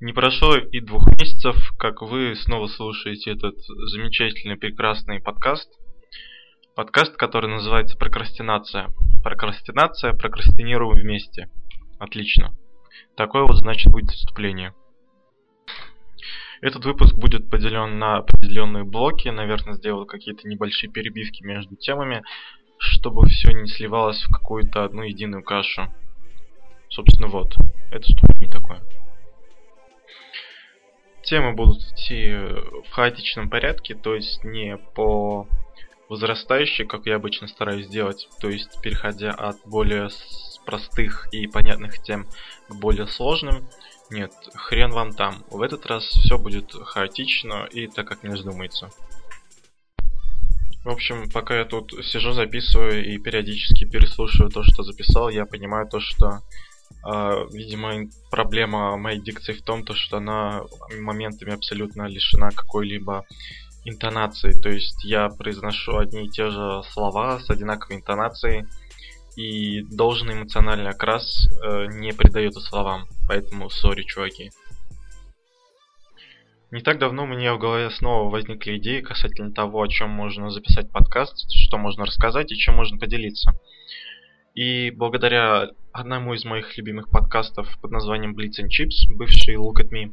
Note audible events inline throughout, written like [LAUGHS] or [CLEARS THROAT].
Не прошло и двух месяцев, как вы снова слушаете этот замечательный, прекрасный подкаст. Подкаст, который называется «Прокрастинация». Прокрастинация, прокрастинируем вместе. Отлично. Такое вот, значит, будет вступление. Этот выпуск будет поделен на определенные блоки. Наверное, сделал какие-то небольшие перебивки между темами, чтобы все не сливалось в какую-то одну единую кашу. Собственно, вот. Это вступление такое. Темы будут идти в хаотичном порядке, то есть не по возрастающей, как я обычно стараюсь делать, то есть переходя от более простых и понятных тем к более сложным. Нет, хрен вам там. В этот раз все будет хаотично и так, как мне вздумается. В общем, пока я тут сижу, записываю и периодически переслушиваю то, что записал, я понимаю то, что видимо, проблема моей дикции в том, то, что она моментами абсолютно лишена какой-либо интонации. То есть я произношу одни и те же слова с одинаковой интонацией, и должный эмоциональный окрас uh, не придается словам. Поэтому сори, чуваки. Не так давно меня в голове снова возникли идеи касательно того, о чем можно записать подкаст, что можно рассказать и чем можно поделиться. И благодаря одному из моих любимых подкастов под названием Blitz and Chips, бывший Look at Me,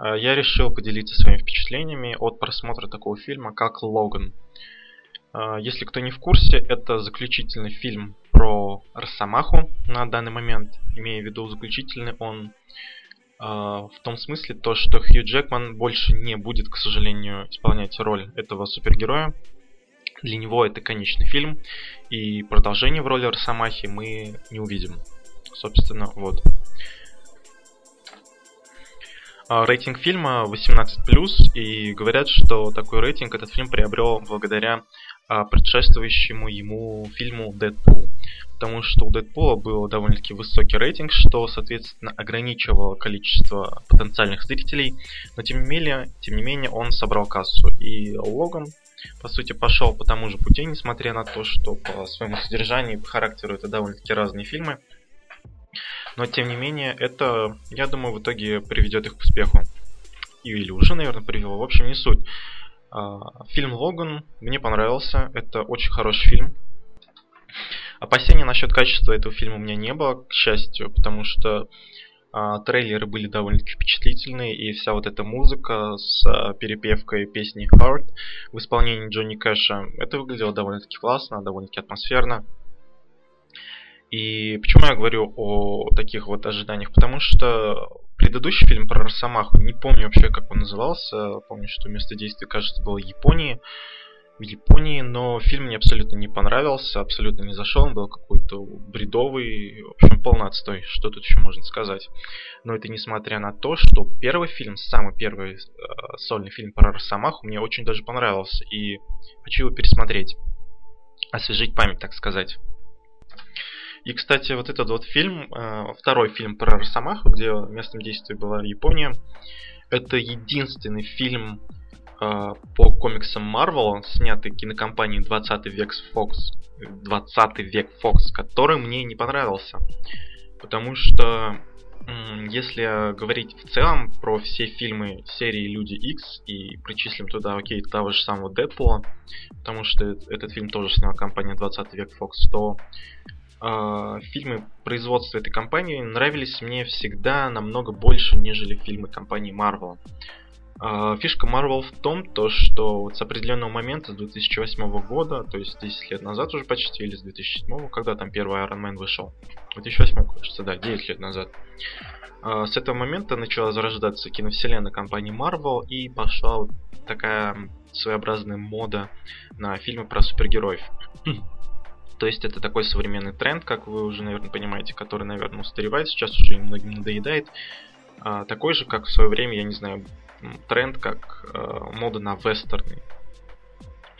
э, я решил поделиться своими впечатлениями от просмотра такого фильма, как Логан. Э, если кто не в курсе, это заключительный фильм про Росомаху на данный момент. Имея в виду заключительный, он э, в том смысле, то, что Хью Джекман больше не будет, к сожалению, исполнять роль этого супергероя. Для него это конечный фильм, и продолжение в роли Росомахи мы не увидим. Собственно, вот. А, рейтинг фильма 18+, и говорят, что такой рейтинг этот фильм приобрел благодаря а, предшествующему ему фильму «Дэдпул». Потому что у «Дэдпула» был довольно-таки высокий рейтинг, что, соответственно, ограничивало количество потенциальных зрителей, но тем не менее, тем не менее он собрал кассу. И «Логан» по сути, пошел по тому же пути, несмотря на то, что по своему содержанию и по характеру это довольно-таки разные фильмы. Но, тем не менее, это, я думаю, в итоге приведет их к успеху. Или уже, наверное, привело. В общем, не суть. А, фильм «Логан» мне понравился. Это очень хороший фильм. Опасений насчет качества этого фильма у меня не было, к счастью, потому что трейлеры были довольно-таки впечатлительные, и вся вот эта музыка с а, перепевкой песни Heart в исполнении Джонни Кэша, это выглядело довольно-таки классно, довольно-таки атмосферно. И почему я говорю о таких вот ожиданиях? Потому что предыдущий фильм про Росомаху, не помню вообще, как он назывался, помню, что место действия, кажется, было в Японии, в Японии, но фильм мне абсолютно не понравился, абсолютно не зашел, он был какой-то бредовый, в общем, отстой, что тут еще можно сказать. Но это несмотря на то, что первый фильм, самый первый э, сольный фильм про Росомаху мне очень даже понравился, и хочу его пересмотреть, освежить память, так сказать. И, кстати, вот этот вот фильм, э, второй фильм про Росомаху, где местом действия была Япония, это единственный фильм по комиксам Marvel, снятый кинокомпанией 20 век Fox, 20 век Fox, который мне не понравился. Потому что если говорить в целом про все фильмы серии Люди X и причислим туда, окей, того же самого Дэдпула, потому что этот фильм тоже сняла компания 20 век Fox, то э, фильмы производства этой компании нравились мне всегда намного больше, нежели фильмы компании Marvel. А, фишка Marvel в том, то, что вот с определенного момента, с 2008 года, то есть 10 лет назад уже почти, или с 2007, когда там первый Iron Man вышел, 2008, кажется, да, 9 лет назад, а, с этого момента начала зарождаться киновселенная компании Marvel, и пошла вот такая своеобразная мода на фильмы про супергероев. То есть это такой современный тренд, как вы уже, наверное, понимаете, который, наверное, устаревает, сейчас уже многим надоедает. А, такой же, как в свое время, я не знаю, тренд, как э, мода на вестерны.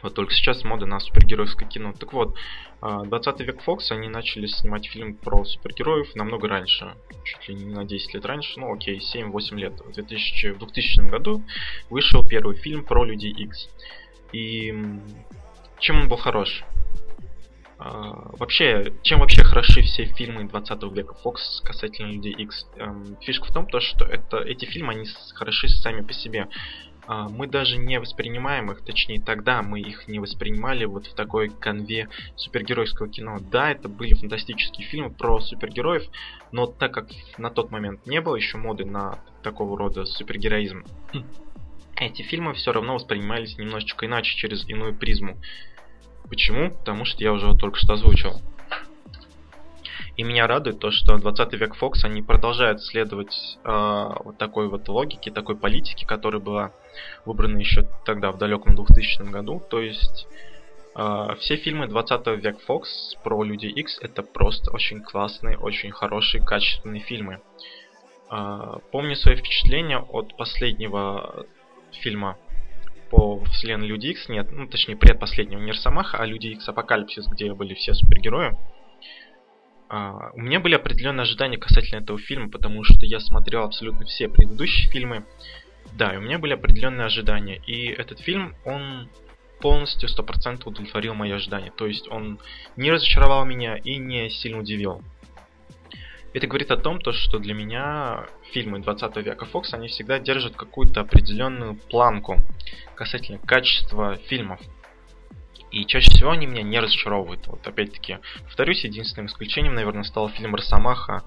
Вот только сейчас мода на супергеройское кино. Так вот, 20 э, век Fox, они начали снимать фильм про супергероев намного раньше. Чуть ли не на 10 лет раньше, ну окей, 7-8 лет. В 2000, в 2000 году вышел первый фильм про Людей X. И чем он был хорош? Uh, вообще, чем вообще хороши все фильмы 20 века Fox касательно Людей X? Um, фишка в том, то, что это, эти фильмы, они хороши сами по себе. Uh, мы даже не воспринимаем их, точнее тогда мы их не воспринимали вот в такой конве супергеройского кино. Да, это были фантастические фильмы про супергероев, но так как на тот момент не было еще моды на такого рода супергероизм, эти фильмы все равно воспринимались немножечко иначе, через иную призму. Почему? Потому что я уже только что озвучил. И меня радует то, что 20 век Fox, они продолжают следовать э, вот такой вот логике, такой политике, которая была выбрана еще тогда, в далеком 2000 году. То есть э, все фильмы 20 век Fox про Люди X это просто очень классные, очень хорошие, качественные фильмы. Э, помню свои впечатления от последнего фильма по вселенной Люди Икс нет, ну точнее предпоследнего не а Люди Икс Апокалипсис, где были все супергерои. Uh, у меня были определенные ожидания касательно этого фильма, потому что я смотрел абсолютно все предыдущие фильмы. Да, и у меня были определенные ожидания. И этот фильм, он полностью 100% удовлетворил мои ожидания. То есть он не разочаровал меня и не сильно удивил. Это говорит о том, то, что для меня фильмы 20 века Fox, они всегда держат какую-то определенную планку касательно качества фильмов. И чаще всего они меня не разочаровывают. Вот опять-таки, повторюсь, единственным исключением, наверное, стал фильм Росомаха.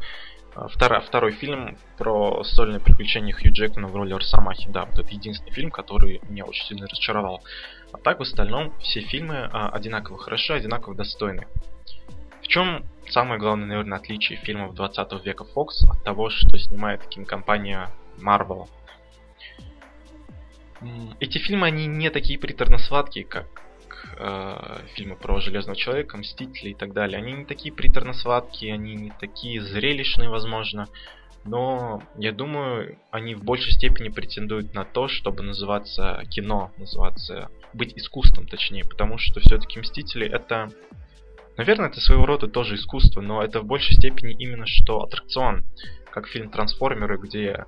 А, второй, второй фильм про сольные приключения Хью Джекмана в роли Росомахи. Да, вот это единственный фильм, который меня очень сильно разочаровал. А так, в остальном, все фильмы а, одинаково хороши, одинаково достойны. В чем самое главное, наверное, отличие фильмов 20 века Fox от того, что снимает кинокомпания Marvel? Эти фильмы, они не такие приторно-сладкие, как э, фильмы про Железного Человека, Мстители и так далее. Они не такие приторно-сладкие, они не такие зрелищные, возможно. Но я думаю, они в большей степени претендуют на то, чтобы называться кино, называться быть искусством, точнее, потому что все-таки Мстители это Наверное, это своего рода тоже искусство, но это в большей степени именно что аттракцион, как фильм «Трансформеры», где...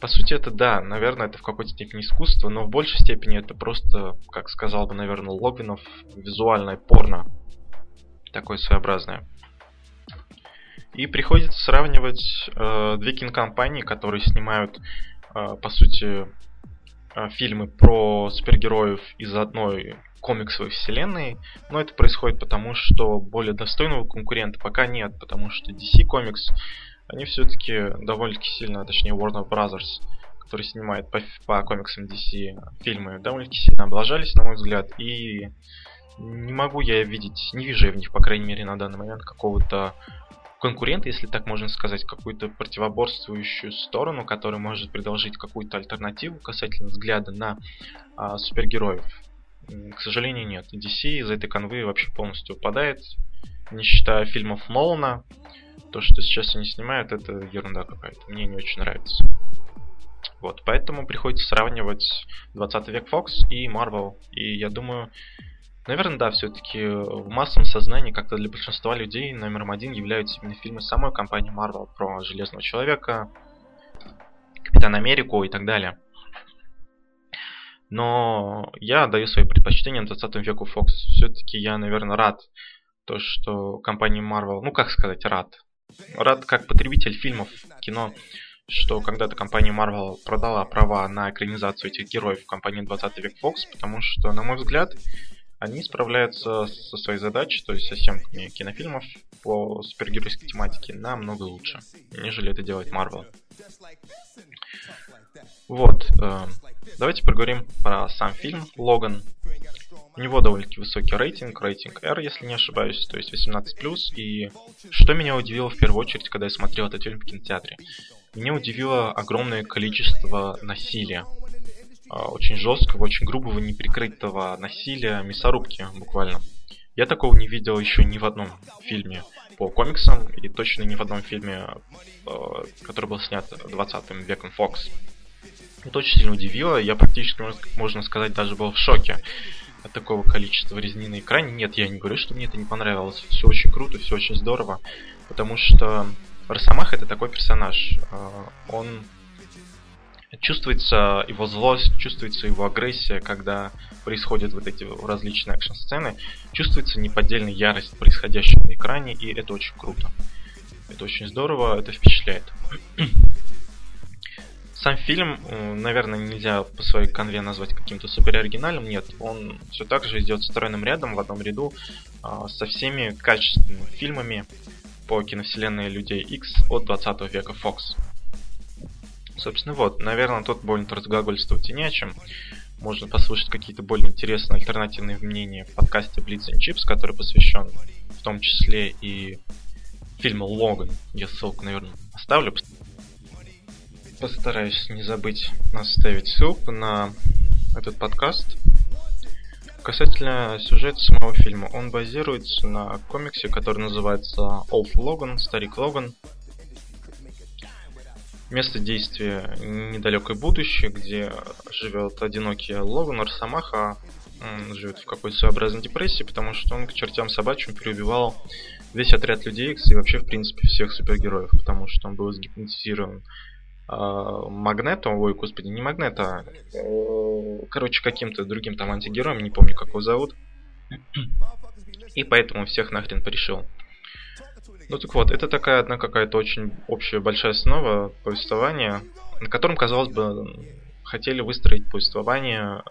По сути, это да, наверное, это в какой-то степени искусство, но в большей степени это просто, как сказал бы, наверное, Логвинов, визуальное порно. Такое своеобразное. И приходится сравнивать э, две кинокомпании, которые снимают, э, по сути, фильмы про супергероев из одной комиксовой вселенной, но это происходит потому, что более достойного конкурента пока нет, потому что DC Comics, они все-таки довольно-таки сильно, точнее Warner Brothers, который снимает по, по комиксам DC фильмы, довольно-таки сильно облажались, на мой взгляд, и не могу я видеть, не вижу я в них, по крайней мере, на данный момент какого-то конкурента, если так можно сказать, какую-то противоборствующую сторону, которая может предложить какую-то альтернативу касательно взгляда на а, супергероев. К сожалению, нет. DC из этой конвы вообще полностью упадает. Не считая фильмов Нолана. То, что сейчас они снимают, это ерунда какая-то. Мне не очень нравится. Вот, поэтому приходится сравнивать 20 век Fox и Marvel. И я думаю, наверное, да, все-таки в массовом сознании как-то для большинства людей номером один являются именно фильмы самой компании Marvel про Железного Человека, Капитан Америку и так далее. Но я даю свои предпочтения 20 веку Fox. Все-таки я, наверное, рад, то, что компания Marvel, ну как сказать, рад. Рад как потребитель фильмов, кино, что когда-то компания Marvel продала права на экранизацию этих героев в компании 20 век Fox, потому что, на мой взгляд, они справляются со своей задачей, то есть со съемками кинофильмов по супергеройской тематике намного лучше, нежели это делает Marvel. Вот, э, давайте поговорим про сам фильм «Логан». У него довольно-таки высокий рейтинг, рейтинг R, если не ошибаюсь, то есть 18+. И что меня удивило в первую очередь, когда я смотрел этот фильм в кинотеатре? Меня удивило огромное количество насилия. Э, очень жесткого, очень грубого, неприкрытого насилия, мясорубки буквально. Я такого не видел еще ни в одном фильме по комиксам и точно ни в одном фильме, э, который был снят 20 веком Fox. Это очень сильно удивило. Я практически, можно сказать, даже был в шоке от такого количества резни на экране. Нет, я не говорю, что мне это не понравилось. Все очень круто, все очень здорово. Потому что Росомах это такой персонаж. А, он чувствуется его злость, чувствуется его агрессия, когда происходят вот эти различные экшн-сцены, чувствуется неподдельная ярость происходящего на экране, и это очень круто. Это очень здорово, это впечатляет. [CLEARS THROAT] Сам фильм, э, наверное, нельзя по своей конве назвать каким-то супер оригинальным. Нет, он все так же идет стройным рядом в одном ряду а, со всеми качественными фильмами по киновселенной Людей X от 20 века Fox. Собственно, вот, наверное, тут больно разглагольствовать и не о чем. Можно послушать какие-то более интересные альтернативные мнения в подкасте Blitz and Chips, который посвящен в том числе и фильму Логан. Я ссылку, наверное, оставлю постараюсь не забыть оставить ссылку на этот подкаст. Касательно сюжета самого фильма, он базируется на комиксе, который называется Old Logan, Старик Логан. Место действия недалекое будущее, где живет одинокий Логан Арсамаха. Он живет в какой-то своеобразной депрессии, потому что он к чертям собачьим переубивал весь отряд людей X и вообще, в принципе, всех супергероев, потому что он был сгипнотизирован а, Магнетом, ой, господи, не Магнета, а, короче, каким-то другим там антигероем, не помню, как его зовут. И поэтому всех нахрен порешил. Ну так вот, это такая одна какая-то очень общая большая основа повествования, на котором, казалось бы, хотели выстроить повествование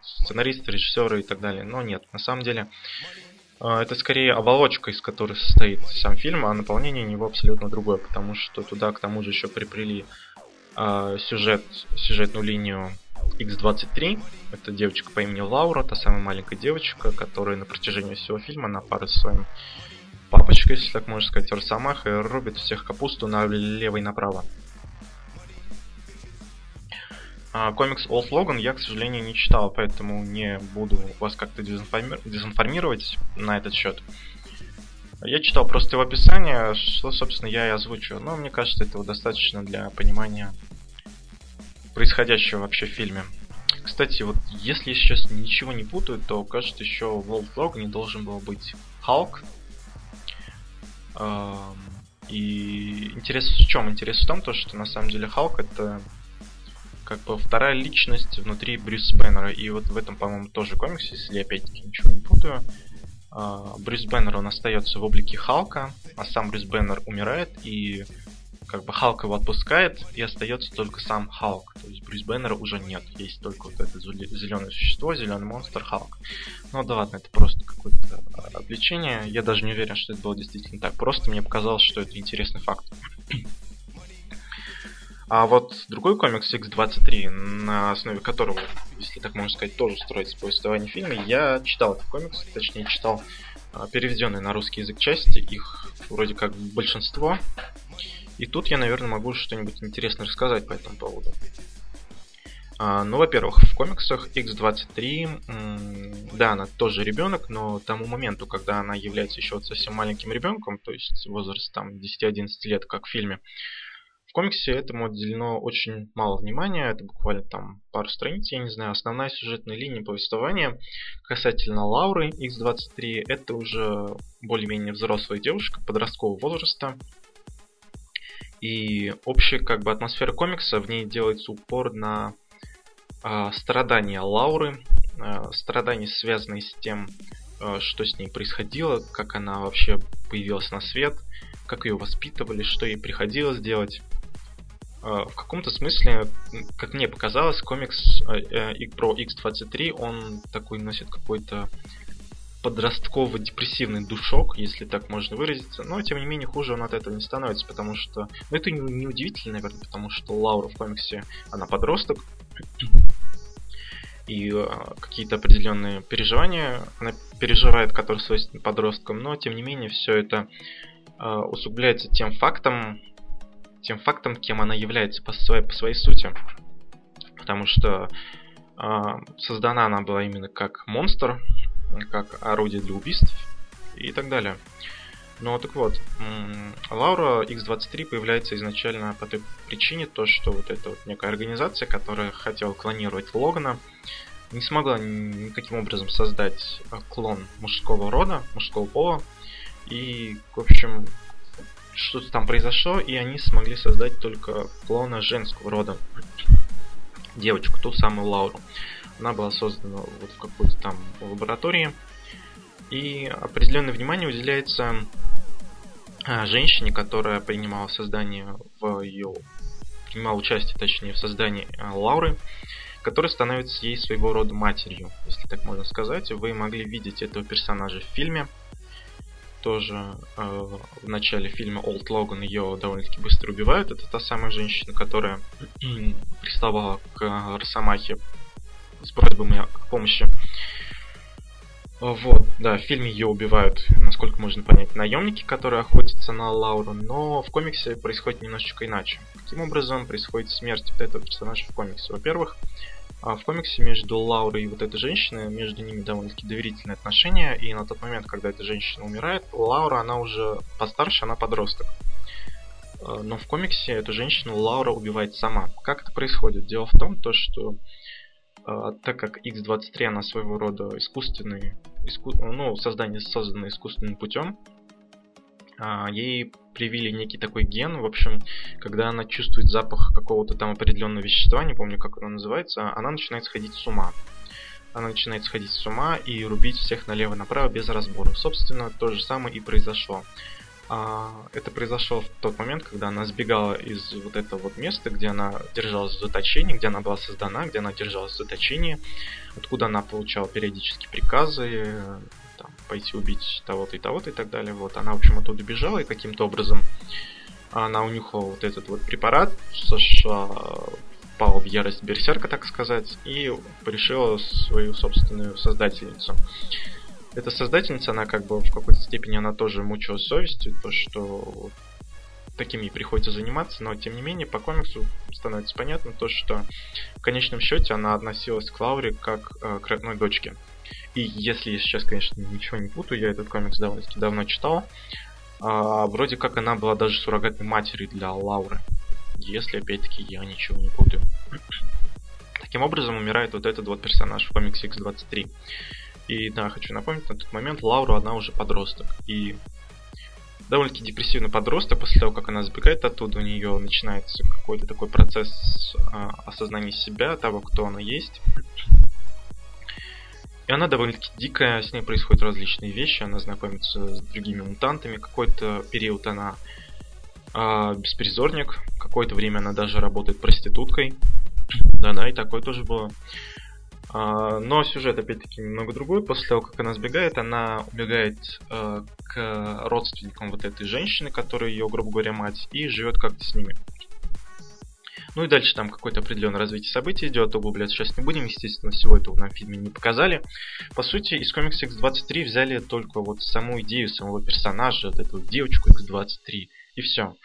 сценаристы, режиссеры и так далее. Но нет, на самом деле а, это скорее оболочка, из которой состоит сам фильм, а наполнение него абсолютно другое, потому что туда к тому же еще приплели э, сюжет, сюжетную линию X23. Это девочка по имени Лаура, та самая маленькая девочка, которая на протяжении всего фильма на пару с своим папочкой, если так можно сказать, Росомахой, рубит всех капусту налево и направо. А, комикс Олд Логан я, к сожалению, не читал, поэтому не буду вас как-то дезинформировать на этот счет. Я читал просто его описание, что, собственно, я и озвучу. Но мне кажется, этого достаточно для понимания происходящего вообще в фильме. Кстати, вот если я сейчас ничего не путаю, то кажется еще в World Log не должен был быть Халк. И интерес в чем? Интерес в том, то, что на самом деле Халк это как бы вторая личность внутри Брюса Беннера. И вот в этом, по-моему, тоже комикс, если я опять-таки ничего не путаю. Брюс Беннер, он остается в облике Халка, а сам Брюс Беннер умирает, и как бы Халк его отпускает, и остается только сам Халк. То есть Брюс Беннера уже нет. Есть только вот это зеленое существо, зеленый монстр Халк. Ну да ладно, это просто какое-то а, отвлечение. Я даже не уверен, что это было действительно так. Просто мне показалось, что это интересный факт. А вот другой комикс X23, на основе которого, если так можно сказать, тоже строится повествование фильма, я читал этот комикс, точнее читал а, переведенные на русский язык части, их вроде как большинство. И тут я, наверное, могу что-нибудь интересное рассказать по этому поводу. А, ну, во-первых, в комиксах X23, да, она тоже ребенок, но тому моменту, когда она является еще вот совсем маленьким ребенком, то есть возраст там 10-11 лет, как в фильме, в комиксе этому отделено очень мало внимания, это буквально там пару страниц, я не знаю. Основная сюжетная линия повествования касательно Лауры X23, это уже более-менее взрослая девушка подросткового возраста. И общая как бы атмосфера комикса, в ней делается упор на э, страдания Лауры, э, страдания, связанные с тем, э, что с ней происходило, как она вообще появилась на свет, как ее воспитывали, что ей приходилось делать. В каком-то смысле, как мне показалось, комикс э, э, про X23, он такой носит какой-то подростково-депрессивный душок, если так можно выразиться. Но, тем не менее, хуже он от этого не становится, потому что... Ну, это не, не удивительно, наверное, потому что Лаура в комиксе, она подросток. И э, какие-то определенные переживания она переживает, которые свойственны подросткам. Но, тем не менее, все это э, усугубляется тем фактом, тем фактом, кем она является по своей, по своей сути. Потому что э, создана она была именно как монстр, как орудие для убийств и так далее. Ну так вот, Лаура X23 появляется изначально по той причине, то, что вот эта вот некая организация, которая хотела клонировать Логана, не смогла никаким образом создать клон мужского рода, мужского пола. И, в общем, что-то там произошло, и они смогли создать только клона женского рода. девочку, ту самую Лауру. Она была создана вот в какой-то там лаборатории. И определенное внимание уделяется а, женщине, которая принимала создание в ее принимала участие, точнее, в создании а, Лауры, которая становится ей своего рода матерью, если так можно сказать. Вы могли видеть этого персонажа в фильме. Тоже э, в начале фильма Old Logan ее довольно-таки быстро убивают. Это та самая женщина, которая [CLEARS THROAT] приставала к Росомахе с просьбами о помощи. Вот, да, в фильме ее убивают, насколько можно понять, наемники, которые охотятся на Лауру, но в комиксе происходит немножечко иначе. Каким образом происходит смерть вот этого персонажа в комиксе? Во-первых, а, в комиксе между Лаурой и вот этой женщиной, между ними довольно-таки доверительные отношения, и на тот момент, когда эта женщина умирает, Лаура, она уже постарше, она подросток. А, но в комиксе эту женщину Лаура убивает сама. Как это происходит? Дело в том, то, что так как X23 она своего рода искусственный, иску, ну, создание создано искусственным путем, а, ей привили некий такой ген, в общем, когда она чувствует запах какого-то там определенного вещества, не помню, как оно называется, она начинает сходить с ума. Она начинает сходить с ума и рубить всех налево-направо без разбора. Собственно, то же самое и произошло. А, это произошло в тот момент, когда она сбегала из вот этого вот места, где она держалась в заточении, где она была создана, где она держалась в заточении, откуда она получала периодически приказы, там, пойти убить того-то и того-то и так далее. Вот она, в общем, оттуда бежала и каким-то образом она унюхала вот этот вот препарат, сошла, впала в ярость берсерка, так сказать, и решила свою собственную создательницу эта создательница, она как бы в какой-то степени она тоже мучилась совестью, то что такими приходится заниматься, но тем не менее по комиксу становится понятно то, что в конечном счете она относилась к Лауре как э, к родной дочке. И если я сейчас, конечно, ничего не путаю, я этот комикс довольно-таки давно читал, а, вроде как она была даже суррогатной матерью для Лауры. Если, опять-таки, я ничего не путаю. Таким образом, умирает вот этот вот персонаж в комиксе X23. И да, хочу напомнить, на тот момент Лауру, она уже подросток. И довольно-таки депрессивный подросток, после того, как она сбегает оттуда, у нее начинается какой-то такой процесс а, осознания себя, того, кто она есть. И она довольно-таки дикая, с ней происходят различные вещи, она знакомится с другими мутантами, какой-то период она а, беспризорник, какое-то время она даже работает проституткой. Да-да, и такое тоже было. А, но сюжет, опять-таки, немного другой. После того, как она сбегает, она убегает э, к родственникам вот этой женщины, которая ее, грубо говоря, мать, и живет как-то с ними. Ну и дальше там какое-то определенное развитие событий идет, углубляться сейчас не будем, естественно, всего этого нам в фильме не показали. По сути, из комикса X23 взяли только вот саму идею самого персонажа, вот эту девочку X23, и все.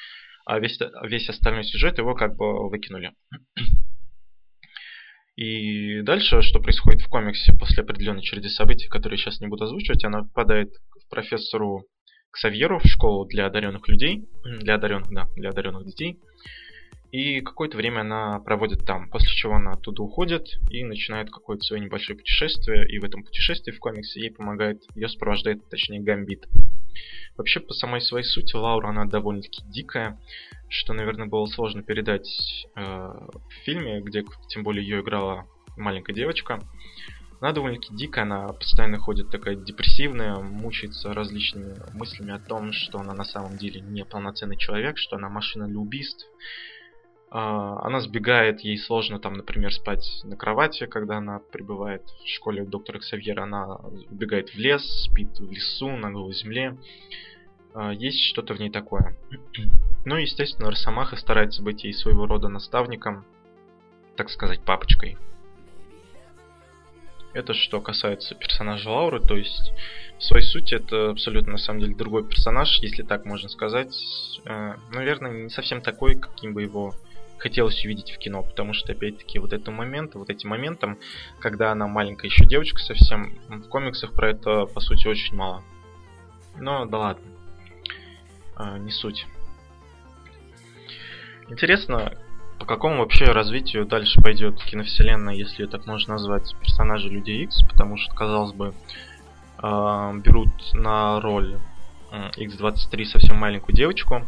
А весь, весь остальной сюжет его как бы выкинули. И дальше, что происходит в комиксе после определенной череды событий, которые сейчас не буду озвучивать, она попадает к профессору Ксавьеру в школу для одаренных людей, для одаренных, да, для одаренных детей. И какое-то время она проводит там, после чего она оттуда уходит и начинает какое-то свое небольшое путешествие. И в этом путешествии в комиксе ей помогает, ее сопровождает, точнее, Гамбит. Вообще, по самой своей сути, Лаура, она довольно-таки дикая, что, наверное, было сложно передать э, в фильме, где, тем более, ее играла маленькая девочка. Она довольно-таки дикая, она постоянно ходит такая депрессивная, мучается различными мыслями о том, что она на самом деле не полноценный человек, что она машина для убийств, она сбегает, ей сложно там, например, спать на кровати, когда она прибывает в школе у доктора Ксавьера. Она убегает в лес, спит в лесу, на голой земле. А, есть что-то в ней такое. [CLEARS THROAT] Ну и, естественно, Росомаха старается быть ей своего рода наставником, так сказать, папочкой. Это что касается персонажа Лауры, то есть в своей сути это абсолютно на самом деле другой персонаж, если так можно сказать. Э, наверное, не совсем такой, каким бы его хотелось увидеть в кино, потому что, опять-таки, вот этот момент, вот этим моментом, когда она маленькая еще девочка совсем, в комиксах про это, по сути, очень мало. Но, да ладно. А, не суть. Интересно, по какому вообще развитию дальше пойдет киновселенная, если ее так можно назвать, персонажи Людей X, потому что, казалось бы, э, берут на роль X23 совсем маленькую девочку,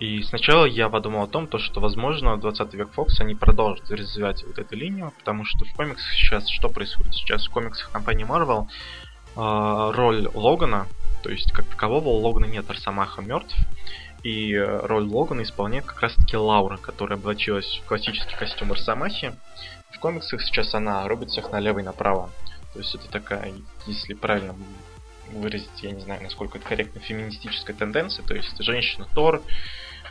И сначала я подумал о том, то, что, возможно, 20 век Фокс они продолжат развивать вот эту линию, потому что в комиксах сейчас что происходит? Сейчас в комиксах компании Marvel э, роль Логана, то есть как такового Логана нет, Арсамаха мертв, и э, роль Логана исполняет как раз-таки Лаура, которая облачилась в классический костюм Арсамахи. В комиксах сейчас она рубит всех налево и направо. То есть это такая, если правильно выразить, я не знаю, насколько это корректно, феминистическая тенденция, то есть женщина Тор,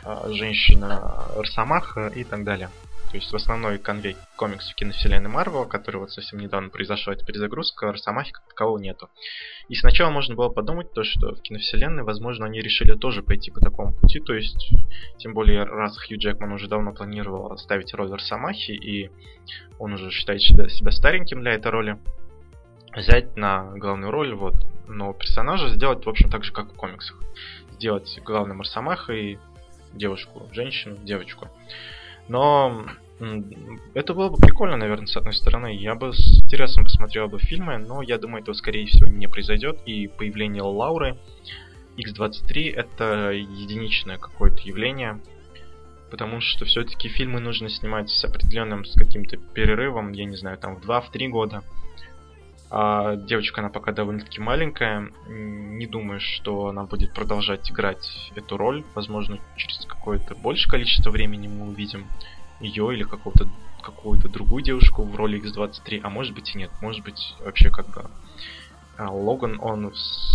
а, женщина Росомаха и так далее. То есть в основной конвей комиксов киновселенной Марвел, который вот совсем недавно произошла эта перезагрузка, Росомахи как такового нету. И сначала можно было подумать то, что в киновселенной, возможно, они решили тоже пойти по такому пути, то есть, тем более, раз Хью Джекман уже давно планировал ставить роль Росомахи, и он уже считает себя стареньким для этой роли, взять на главную роль вот нового персонажа, сделать, в общем, так же, как в комиксах. Сделать главным Росомахой девушку, женщину, девочку. Но это было бы прикольно, наверное, с одной стороны. Я бы с интересом посмотрел бы фильмы, но я думаю, этого, скорее всего, не произойдет. И появление Лауры X23 это единичное какое-то явление, потому что все-таки фильмы нужно снимать с определенным, с каким-то перерывом, я не знаю, там в 2-3 года. А девочка, она пока довольно-таки маленькая. Не думаю, что она будет продолжать играть эту роль. Возможно, через какое-то большее количество времени мы увидим ее или какого-то какую-то другую девушку в роли X23, а может быть и нет. Может быть, вообще как бы а, Логан, он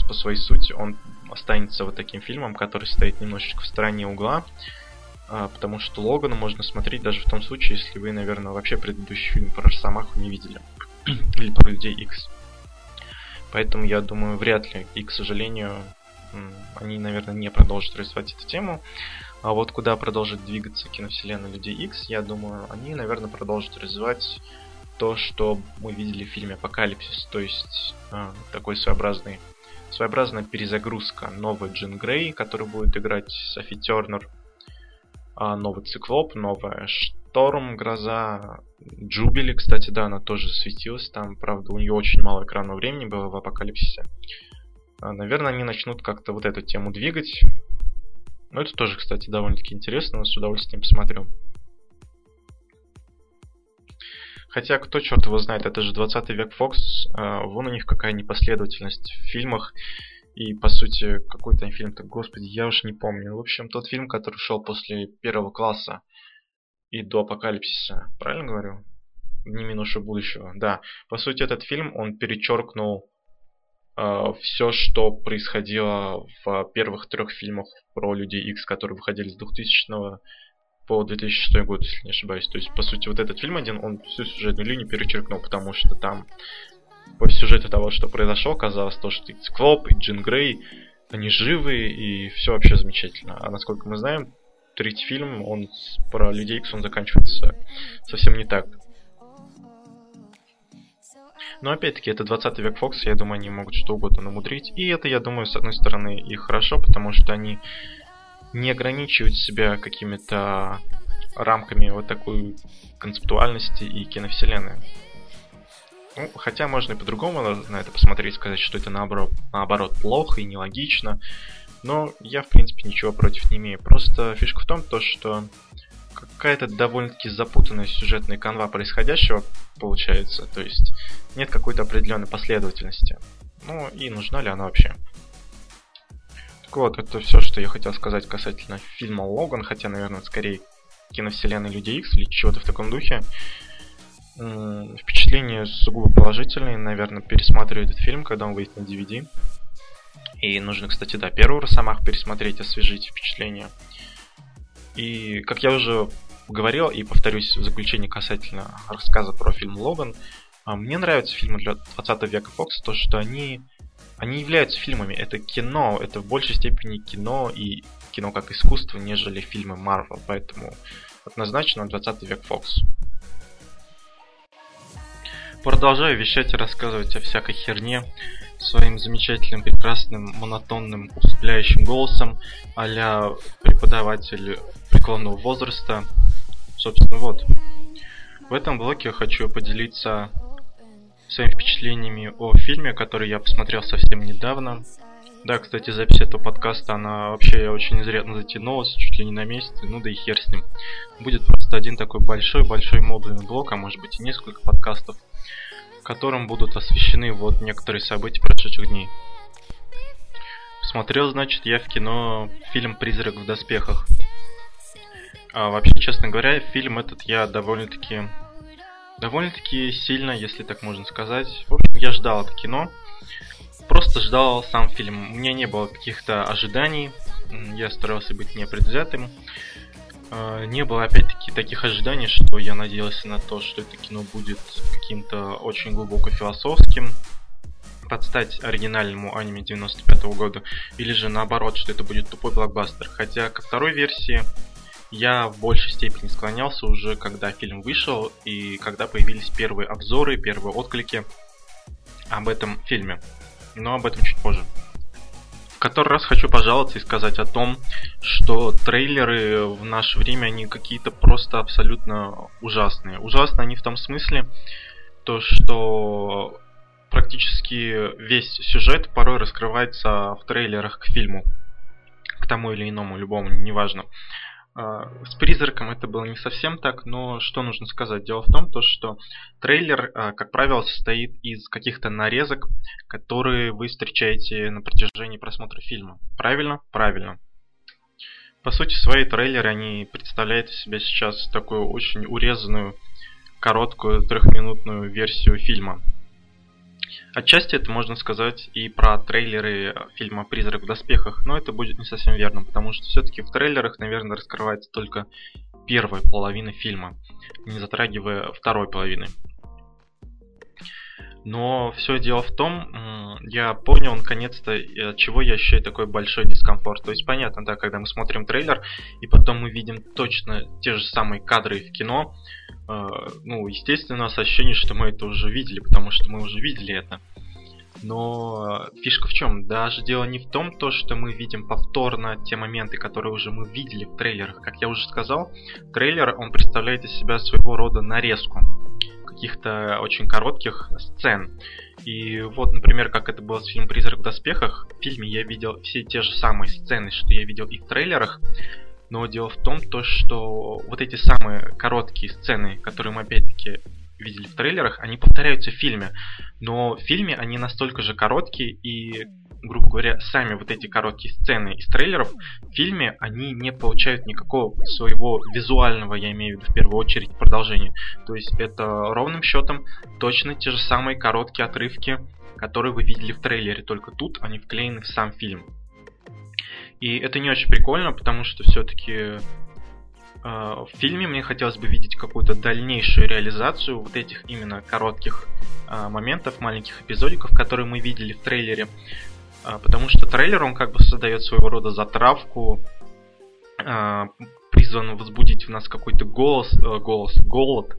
по своей сути, он останется вот таким фильмом, который стоит немножечко в стороне угла, а, потому что Логана можно смотреть даже в том случае, если вы, наверное, вообще предыдущий фильм про Росомаху не видели. Или про людей X. Поэтому я думаю, вряд ли, и, к сожалению, они, наверное, не продолжат развивать эту тему. А вот куда продолжит двигаться киновселенная Людей X, я думаю, они, наверное, продолжат развивать то, что мы видели в фильме Апокалипсис, то есть э, такой своеобразный своеобразная перезагрузка. Новый Джин Грей, который будет играть Софи Тернер, а новый Циклоп, новая Шторм, Гроза, Джубили, кстати, да, она тоже светилась там. Правда, у нее очень мало экранного времени было в Апокалипсисе. А, наверное, они начнут как-то вот эту тему двигать. Но это тоже, кстати, довольно-таки интересно, с удовольствием посмотрю. Хотя, кто черт его знает, это же 20 век Фокс, э, вон у них какая непоследовательность в фильмах. И, по сути, какой там фильм-то, господи, я уж не помню. В общем, тот фильм, который шел после первого класса и до апокалипсиса. Правильно говорю? Не минувшего будущего. Да. По сути, этот фильм, он перечеркнул э, все, что происходило в первых трех фильмах про Людей X, которые выходили с 2000 по 2006 год, если не ошибаюсь. То есть, по сути, вот этот фильм один, он всю сюжетную линию перечеркнул, потому что там по сюжету того, что произошло, казалось то, что и Циклоп, и Джин Грей, они живы, и все вообще замечательно. А насколько мы знаем, третий фильм, он про Людей Икс, он заканчивается совсем не так. Но опять-таки, это 20 век Фокс, я думаю, они могут что угодно намудрить. И это, я думаю, с одной стороны и хорошо, потому что они не ограничивают себя какими-то рамками вот такой концептуальности и киновселенной. Ну, хотя можно и по-другому на это посмотреть, сказать, что это наоборот, наоборот плохо и нелогично. Но я, в принципе, ничего против не имею. Просто фишка в том, то, что какая-то довольно-таки запутанная сюжетная канва происходящего получается. То есть нет какой-то определенной последовательности. Ну и нужна ли она вообще? Так вот, это все, что я хотел сказать касательно фильма Логан, хотя, наверное, скорее киновселенной Люди Икс или чего-то в таком духе. Впечатления сугубо положительные, наверное, пересматриваю этот фильм, когда он выйдет на DVD. И нужно, кстати, да, первый Росомах пересмотреть, освежить впечатление. И, как я уже говорил и повторюсь в заключении касательно рассказа про фильм Логан, а, мне нравятся фильмы для 20 века Фокс, то, что они, они являются фильмами. Это кино, это в большей степени кино и кино как искусство, нежели фильмы Марвел. Поэтому однозначно 20 век Фокс. Продолжаю вещать и рассказывать о всякой херне своим замечательным, прекрасным, монотонным, усыпляющим голосом а преподаватель преклонного возраста. Собственно, вот. В этом блоке я хочу поделиться своими впечатлениями о фильме, который я посмотрел совсем недавно. Да, кстати, запись этого подкаста, она вообще очень изрядно затянулась, чуть ли не на месяц, ну да и хер с ним. Будет просто один такой большой-большой модульный блок, а может быть и несколько подкастов, котором будут освещены вот некоторые события прошедших дней. Смотрел, значит, я в кино фильм «Призрак в доспехах». А вообще, честно говоря, фильм этот я довольно-таки довольно-таки сильно, если так можно сказать. В общем, я ждал это кино просто ждал сам фильм. У меня не было каких-то ожиданий. Я старался быть непредвзятым. А, не было опять-таки таких ожиданий, что я надеялся на то, что это кино будет каким-то очень глубоко философским, подстать оригинальному аниме 95 -го года, или же наоборот, что это будет тупой блокбастер. Хотя ко второй версии я в большей степени склонялся уже, когда фильм вышел и когда появились первые обзоры, первые отклики об этом фильме но об этом чуть позже. Который раз хочу пожаловаться и сказать о том, что трейлеры в наше время, они какие-то просто абсолютно ужасные. Ужасные они в том смысле, то что практически весь сюжет порой раскрывается в трейлерах к фильму, к тому или иному, любому, неважно. А, с призраком это было не совсем так, но что нужно сказать? Дело в том, то, что трейлер, а, как правило, состоит из каких-то нарезок, которые вы встречаете на протяжении просмотра фильма. Правильно? Правильно. По сути, свои трейлеры, они представляют из себя сейчас такую очень урезанную, короткую, трехминутную версию фильма. Отчасти это можно сказать и про трейлеры фильма «Призрак в доспехах», но это будет не совсем верно, потому что все-таки в трейлерах, наверное, раскрывается только первая половина фильма, не затрагивая второй половины. Но все дело в том, я понял наконец-то, от чего я ощущаю такой большой дискомфорт. То есть понятно, да, когда мы смотрим трейлер, и потом мы видим точно те же самые кадры в кино, э, ну, естественно, у нас ощущение, что мы это уже видели, потому что мы уже видели это. Но фишка в чем? Даже дело не в том, то, что мы видим повторно те моменты, которые уже мы видели в трейлерах. Как я уже сказал, трейлер, он представляет из себя своего рода нарезку каких-то очень коротких сцен. И вот, например, как это было с фильмом «Призрак в доспехах», в фильме я видел все те же самые сцены, что я видел и в трейлерах, но дело в том, то, что вот эти самые короткие сцены, которые мы опять-таки видели в трейлерах, они повторяются в фильме. Но в фильме они настолько же короткие и грубо говоря, сами вот эти короткие сцены из трейлеров в фильме, они не получают никакого своего визуального, я имею в виду в первую очередь, продолжения. То есть это ровным счетом точно те же самые короткие отрывки, которые вы видели в трейлере, только тут они вклеены в сам фильм. И это не очень прикольно, потому что все-таки э, в фильме мне хотелось бы видеть какую-то дальнейшую реализацию вот этих именно коротких э, моментов, маленьких эпизодиков, которые мы видели в трейлере. А, потому что трейлер, он как бы создает своего рода затравку, а, призван возбудить в нас какой-то голос, э, голос, голод,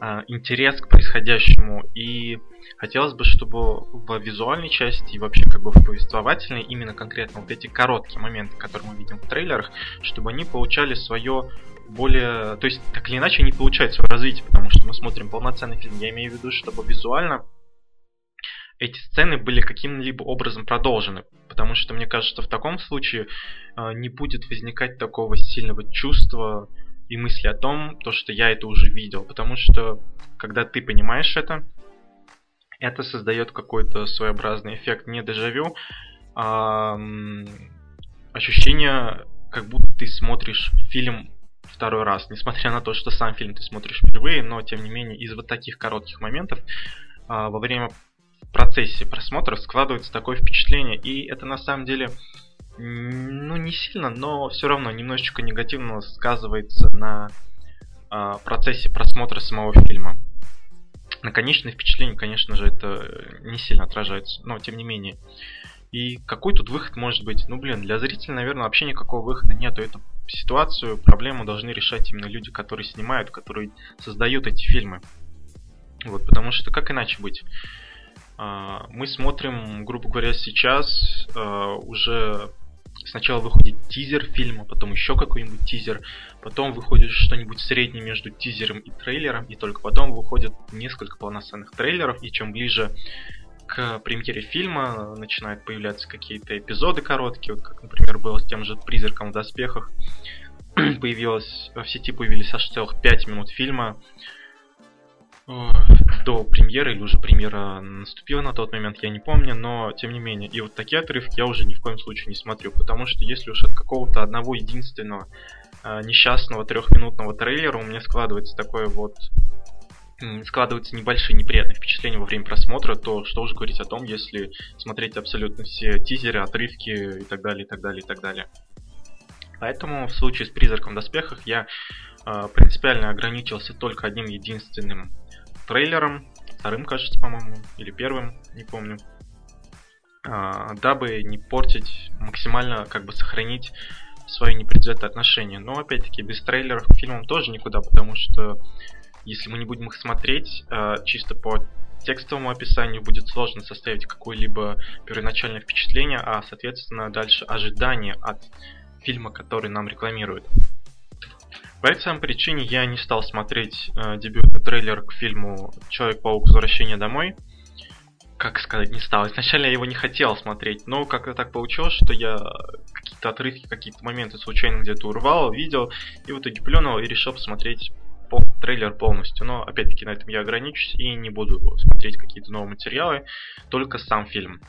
а, интерес к происходящему. И хотелось бы, чтобы в визуальной части и вообще как бы в повествовательной именно конкретно вот эти короткие моменты, которые мы видим в трейлерах, чтобы они получали свое более... То есть, так или иначе, они получают свое развитие, потому что мы смотрим полноценный фильм. Я имею в виду, чтобы визуально эти сцены были каким-либо образом продолжены. Потому что мне кажется, в таком случае э, не будет возникать такого сильного чувства и мысли о том, то, что я это уже видел. Потому что, когда ты понимаешь это, это создает какой-то своеобразный эффект не дежавю, а ощущение, как будто ты смотришь фильм второй раз, несмотря на то, что сам фильм ты смотришь впервые, но тем не менее из вот таких коротких моментов а, во время процессе просмотра складывается такое впечатление, и это на самом деле ну не сильно, но все равно немножечко негативно сказывается на э, процессе просмотра самого фильма. На конечное впечатление, конечно же, это не сильно отражается, но тем не менее. И какой тут выход может быть? Ну, блин, для зрителя, наверное, вообще никакого выхода нету. Эту ситуацию, проблему должны решать именно люди, которые снимают, которые создают эти фильмы. Вот, потому что как иначе быть? А, мы смотрим, грубо говоря, сейчас а, уже сначала выходит тизер фильма, потом еще какой-нибудь тизер, потом выходит что-нибудь среднее между тизером и трейлером, и только потом выходит несколько полноценных трейлеров, и чем ближе к премьере фильма начинают появляться какие-то эпизоды короткие, вот как, например, было с тем же «Призраком в доспехах». [CLEARS THROAT] Появилось, в сети появились аж целых 5 минут фильма до премьеры, или уже премьера наступила на тот момент, я не помню, но тем не менее. И вот такие отрывки я уже ни в коем случае не смотрю, потому что если уж от какого-то одного единственного э, несчастного трехминутного трейлера у меня складывается такое вот складываются небольшие неприятные впечатления во время просмотра, то что уже говорить о том, если смотреть абсолютно все тизеры, отрывки и так далее, и так далее, и так далее. Поэтому в случае с «Призраком в доспехах» я э, принципиально ограничился только одним единственным трейлером, вторым, кажется, по-моему, или первым, не помню, э, дабы не портить, максимально как бы сохранить свое непредвзятое отношение. Но, опять-таки, без трейлеров к фильмам тоже никуда, потому что если мы не будем их смотреть, э, чисто по текстовому описанию будет сложно составить какое-либо первоначальное впечатление, а, соответственно, дальше ожидание от фильма, который нам рекламируют. По этой самой причине я не стал смотреть э, трейлер к фильму Человек-паук Возвращение домой. Как сказать, не стал. Изначально я его не хотел смотреть, но как-то так получилось, что я какие-то отрывки, какие-то моменты случайно где-то урвал, видел, и в итоге пленул и решил посмотреть пол, трейлер полностью. Но опять-таки на этом я ограничусь и не буду смотреть какие-то новые материалы, только сам фильм.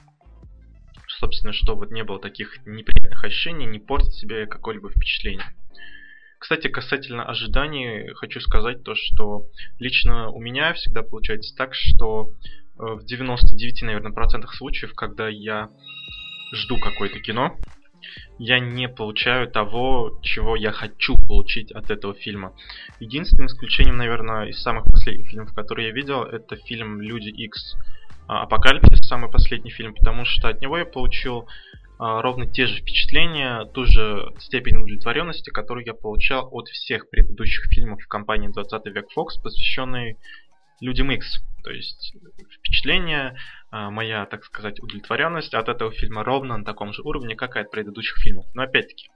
Собственно, чтобы вот не было таких неприятных ощущений, не портить себе какое-либо впечатление. Кстати, касательно ожиданий, хочу сказать то, что лично у меня всегда получается так, что э, в 99, наверное, процентах случаев, когда я жду какое-то кино, я не получаю того, чего я хочу получить от этого фильма. Единственным исключением, наверное, из самых последних фильмов, которые я видел, это фильм «Люди X Апокалипсис», самый последний фильм, потому что от него я получил а, ровно те же впечатления, ту же степень удовлетворенности, которую я получал от всех предыдущих фильмов в компании 20 век Fox, посвященной Людям X. То есть впечатление, а, моя, так сказать, удовлетворенность от этого фильма ровно на таком же уровне, как и от предыдущих фильмов. Но опять-таки,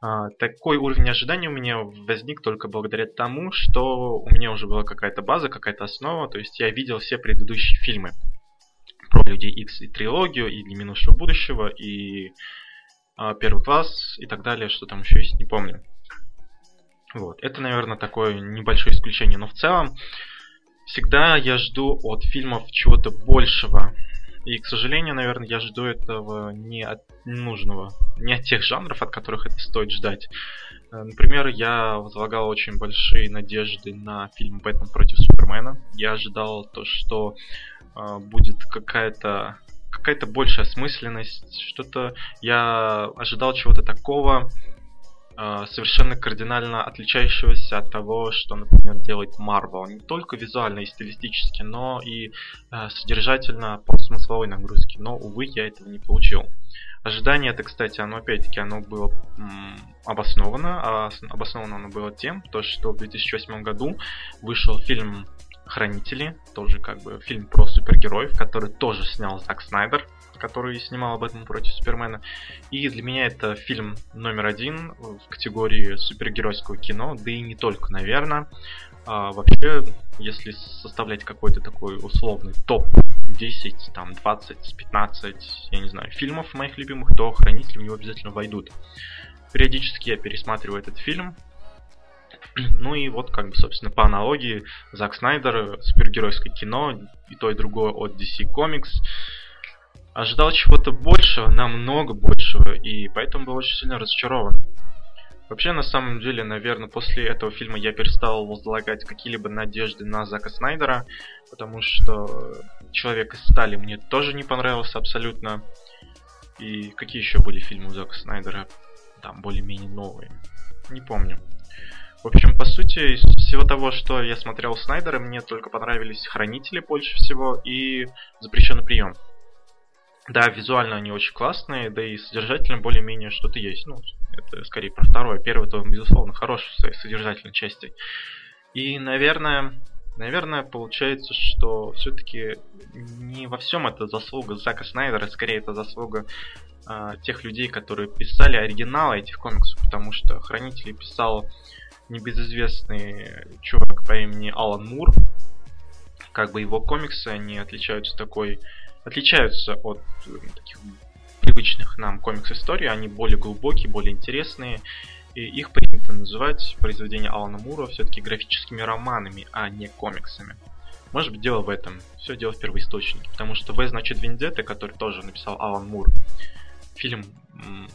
а, такой уровень ожидания у меня возник только благодаря тому, что у меня уже была какая-то база, какая-то основа, то есть я видел все предыдущие фильмы про Людей X и трилогию, и минувшего будущего, и а, Первый класс, и так далее, что там еще есть, не помню. Вот, это, наверное, такое небольшое исключение, но в целом всегда я жду от фильмов чего-то большего. И, к сожалению, наверное, я жду этого не от нужного, не от тех жанров, от которых это стоит ждать. Э, например, я возлагал очень большие надежды на фильм «Бэтмен против Супермена». Я ожидал то, что э, будет какая-то какая-то большая осмысленность, что-то... Я ожидал чего-то такого, Э, совершенно кардинально отличающегося от того, что, например, делает Marvel. Не только визуально и стилистически, но и э, содержательно по смысловой нагрузке. Но, увы, я этого не получил. Ожидание это, кстати, оно опять-таки оно было обосновано. А обосновано оно было тем, то, что в 2008 году вышел фильм Хранители, тоже как бы фильм про супергероев, который тоже снял Зак Снайдер который снимал Бэтмен против Супермена. И для меня это фильм номер один в категории супергеройского кино, да и не только, наверное. А вообще, если составлять какой-то такой условный топ 10, там 20, 15, я не знаю, фильмов моих любимых, то Хранители в него обязательно войдут. Периодически я пересматриваю этот фильм, [CLEARS THROAT] ну и вот, как бы, собственно, по аналогии, Зак Снайдер, супергеройское кино, и то, и другое от DC Comics ожидал чего-то большего, намного большего, и поэтому был очень сильно разочарован. Вообще, на самом деле, наверное, после этого фильма я перестал возлагать какие-либо надежды на Зака Снайдера, потому что Человек из стали мне тоже не понравился абсолютно. И какие еще были фильмы у Зака Снайдера? Там более-менее новые. Не помню. В общем, по сути, из всего того, что я смотрел у Снайдера, мне только понравились Хранители больше всего и Запрещенный прием. Да, визуально они очень классные, да и содержательно более-менее что-то есть. Ну, это скорее про второе. Первый, то, безусловно, хороший в своей содержательной части. И, наверное, наверное, получается, что все-таки не во всем это заслуга Зака Снайдера, скорее это заслуга э, тех людей, которые писали оригиналы этих комиксов, потому что Хранители писал небезызвестный чувак по имени Алан Мур. Как бы его комиксы, они отличаются такой отличаются от таких привычных нам комикс-историй, они более глубокие, более интересные, и их принято называть произведения Алана Мура все-таки графическими романами, а не комиксами. Может быть, дело в этом. Все дело в первоисточнике. Потому что В значит Вендетта, который тоже написал Алан Мур. Фильм,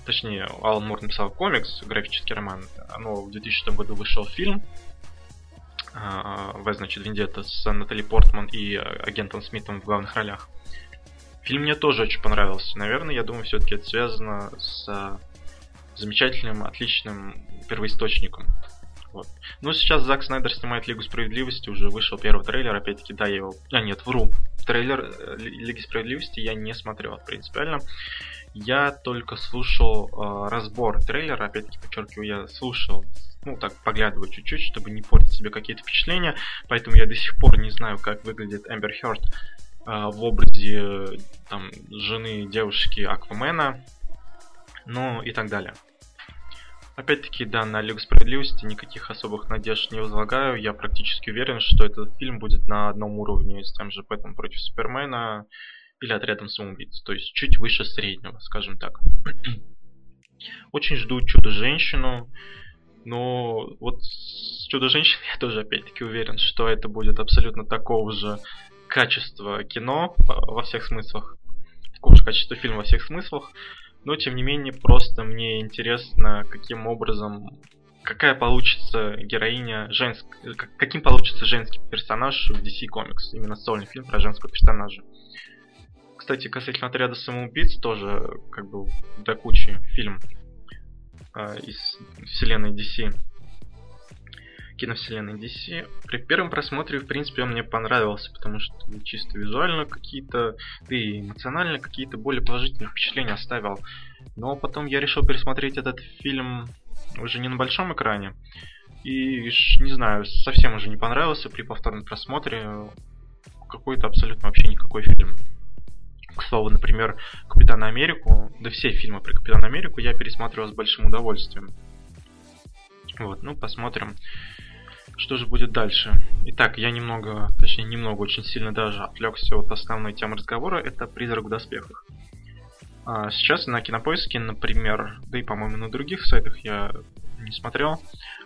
точнее, Алан Мур написал комикс, графический роман. Но в 2006 году вышел фильм а, В значит Вендетта с Натали Портман и агентом Смитом в главных ролях. Фильм мне тоже очень понравился. Наверное, я думаю, все-таки это связано с замечательным, отличным первоисточником. Вот. Ну, сейчас Зак Снайдер снимает Лигу Справедливости, уже вышел первый трейлер, опять-таки, да, я его... А, нет, вру. Трейлер э, Лиги Справедливости я не смотрел, принципиально. Я только слушал э, разбор трейлера, опять-таки, подчеркиваю, я слушал, ну, так, поглядываю чуть-чуть, чтобы не портить себе какие-то впечатления, поэтому я до сих пор не знаю, как выглядит Эмбер Хёрд э, в образе, там, жены девушки Аквамена, ну, и так далее. Опять-таки, да, на Лигу Справедливости никаких особых надежд не возлагаю. Я практически уверен, что этот фильм будет на одном уровне с тем же Бэтом против Супермена или Отрядом самоубийц. То есть чуть выше среднего, скажем так. [CLEARS THROAT] Очень жду Чудо-женщину. Но вот с Чудо-женщиной [LAUGHS] я тоже опять-таки уверен, что это будет абсолютно такого же качества кино во всех смыслах. Такого же качества фильма во всех смыслах. Но, тем не менее, просто мне интересно, каким образом, какая получится героиня, женск... каким получится женский персонаж в DC Comics. Именно сольный фильм про женского персонажа. Кстати, касательно отряда самоубийц, тоже как бы до кучи фильм э, из вселенной DC киновселенной DC. При первом просмотре, в принципе, он мне понравился, потому что чисто визуально какие-то, да и эмоционально какие-то более положительные впечатления оставил. Но потом я решил пересмотреть этот фильм уже не на большом экране. И, не знаю, совсем уже не понравился при повторном просмотре. Какой-то абсолютно вообще никакой фильм. К слову, например, Капитана Америку, да все фильмы про Капитана Америку я пересматривал с большим удовольствием. Вот, ну посмотрим, что же будет дальше? Итак, я немного, точнее немного, очень сильно даже отвлекся от основной темы разговора, это «Призрак в доспехах». А сейчас на Кинопоиске, например, да и, по-моему, на других сайтах я не смотрел,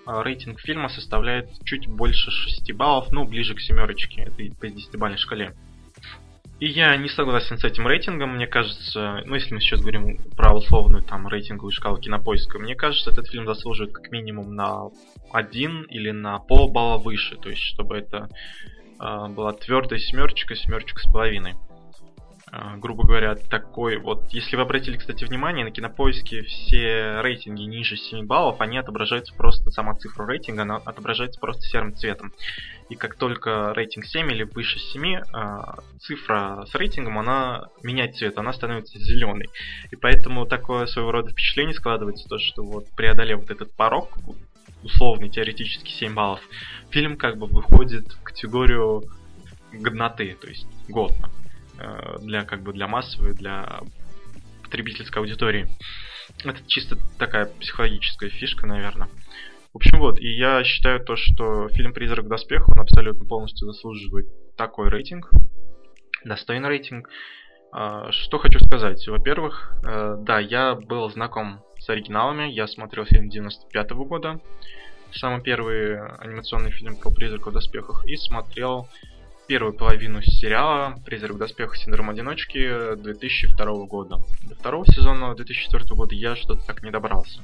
а, рейтинг фильма составляет чуть больше 6 баллов, ну, ближе к семерочке, это по 10-бальной шкале. И я не согласен с этим рейтингом, мне кажется, ну если мы сейчас говорим про условную там рейтинговую шкалу кинопоиска, мне кажется, этот фильм заслуживает как минимум на один или на полбалла выше, то есть чтобы это э, была твердая семерочка, семерочка с половиной. Э, грубо говоря, такой вот. Если вы обратили, кстати, внимание, на кинопоиске все рейтинги ниже 7 баллов, они отображаются просто, сама цифра рейтинга, она отображается просто серым цветом. И как только рейтинг 7 или выше 7, э, цифра с рейтингом, она меняет цвет, она становится зеленой. И поэтому такое своего рода впечатление складывается, то, что вот преодолев вот этот порог, условный, теоретически 7 баллов, фильм как бы выходит в категорию годноты, то есть годно. Э, для как бы для массовой, для потребительской аудитории. Это чисто такая психологическая фишка, наверное. В общем, вот, и я считаю то, что фильм «Призрак в доспехах» он абсолютно полностью заслуживает такой рейтинг, достойный рейтинг. А, что хочу сказать. Во-первых, э, да, я был знаком с оригиналами, я смотрел фильм 95 -го года, самый первый анимационный фильм про призрака в доспехах, и смотрел первую половину сериала «Призрак в доспехах. Синдром одиночки» 2002 года. До второго сезона 2004 года я что-то так не добрался.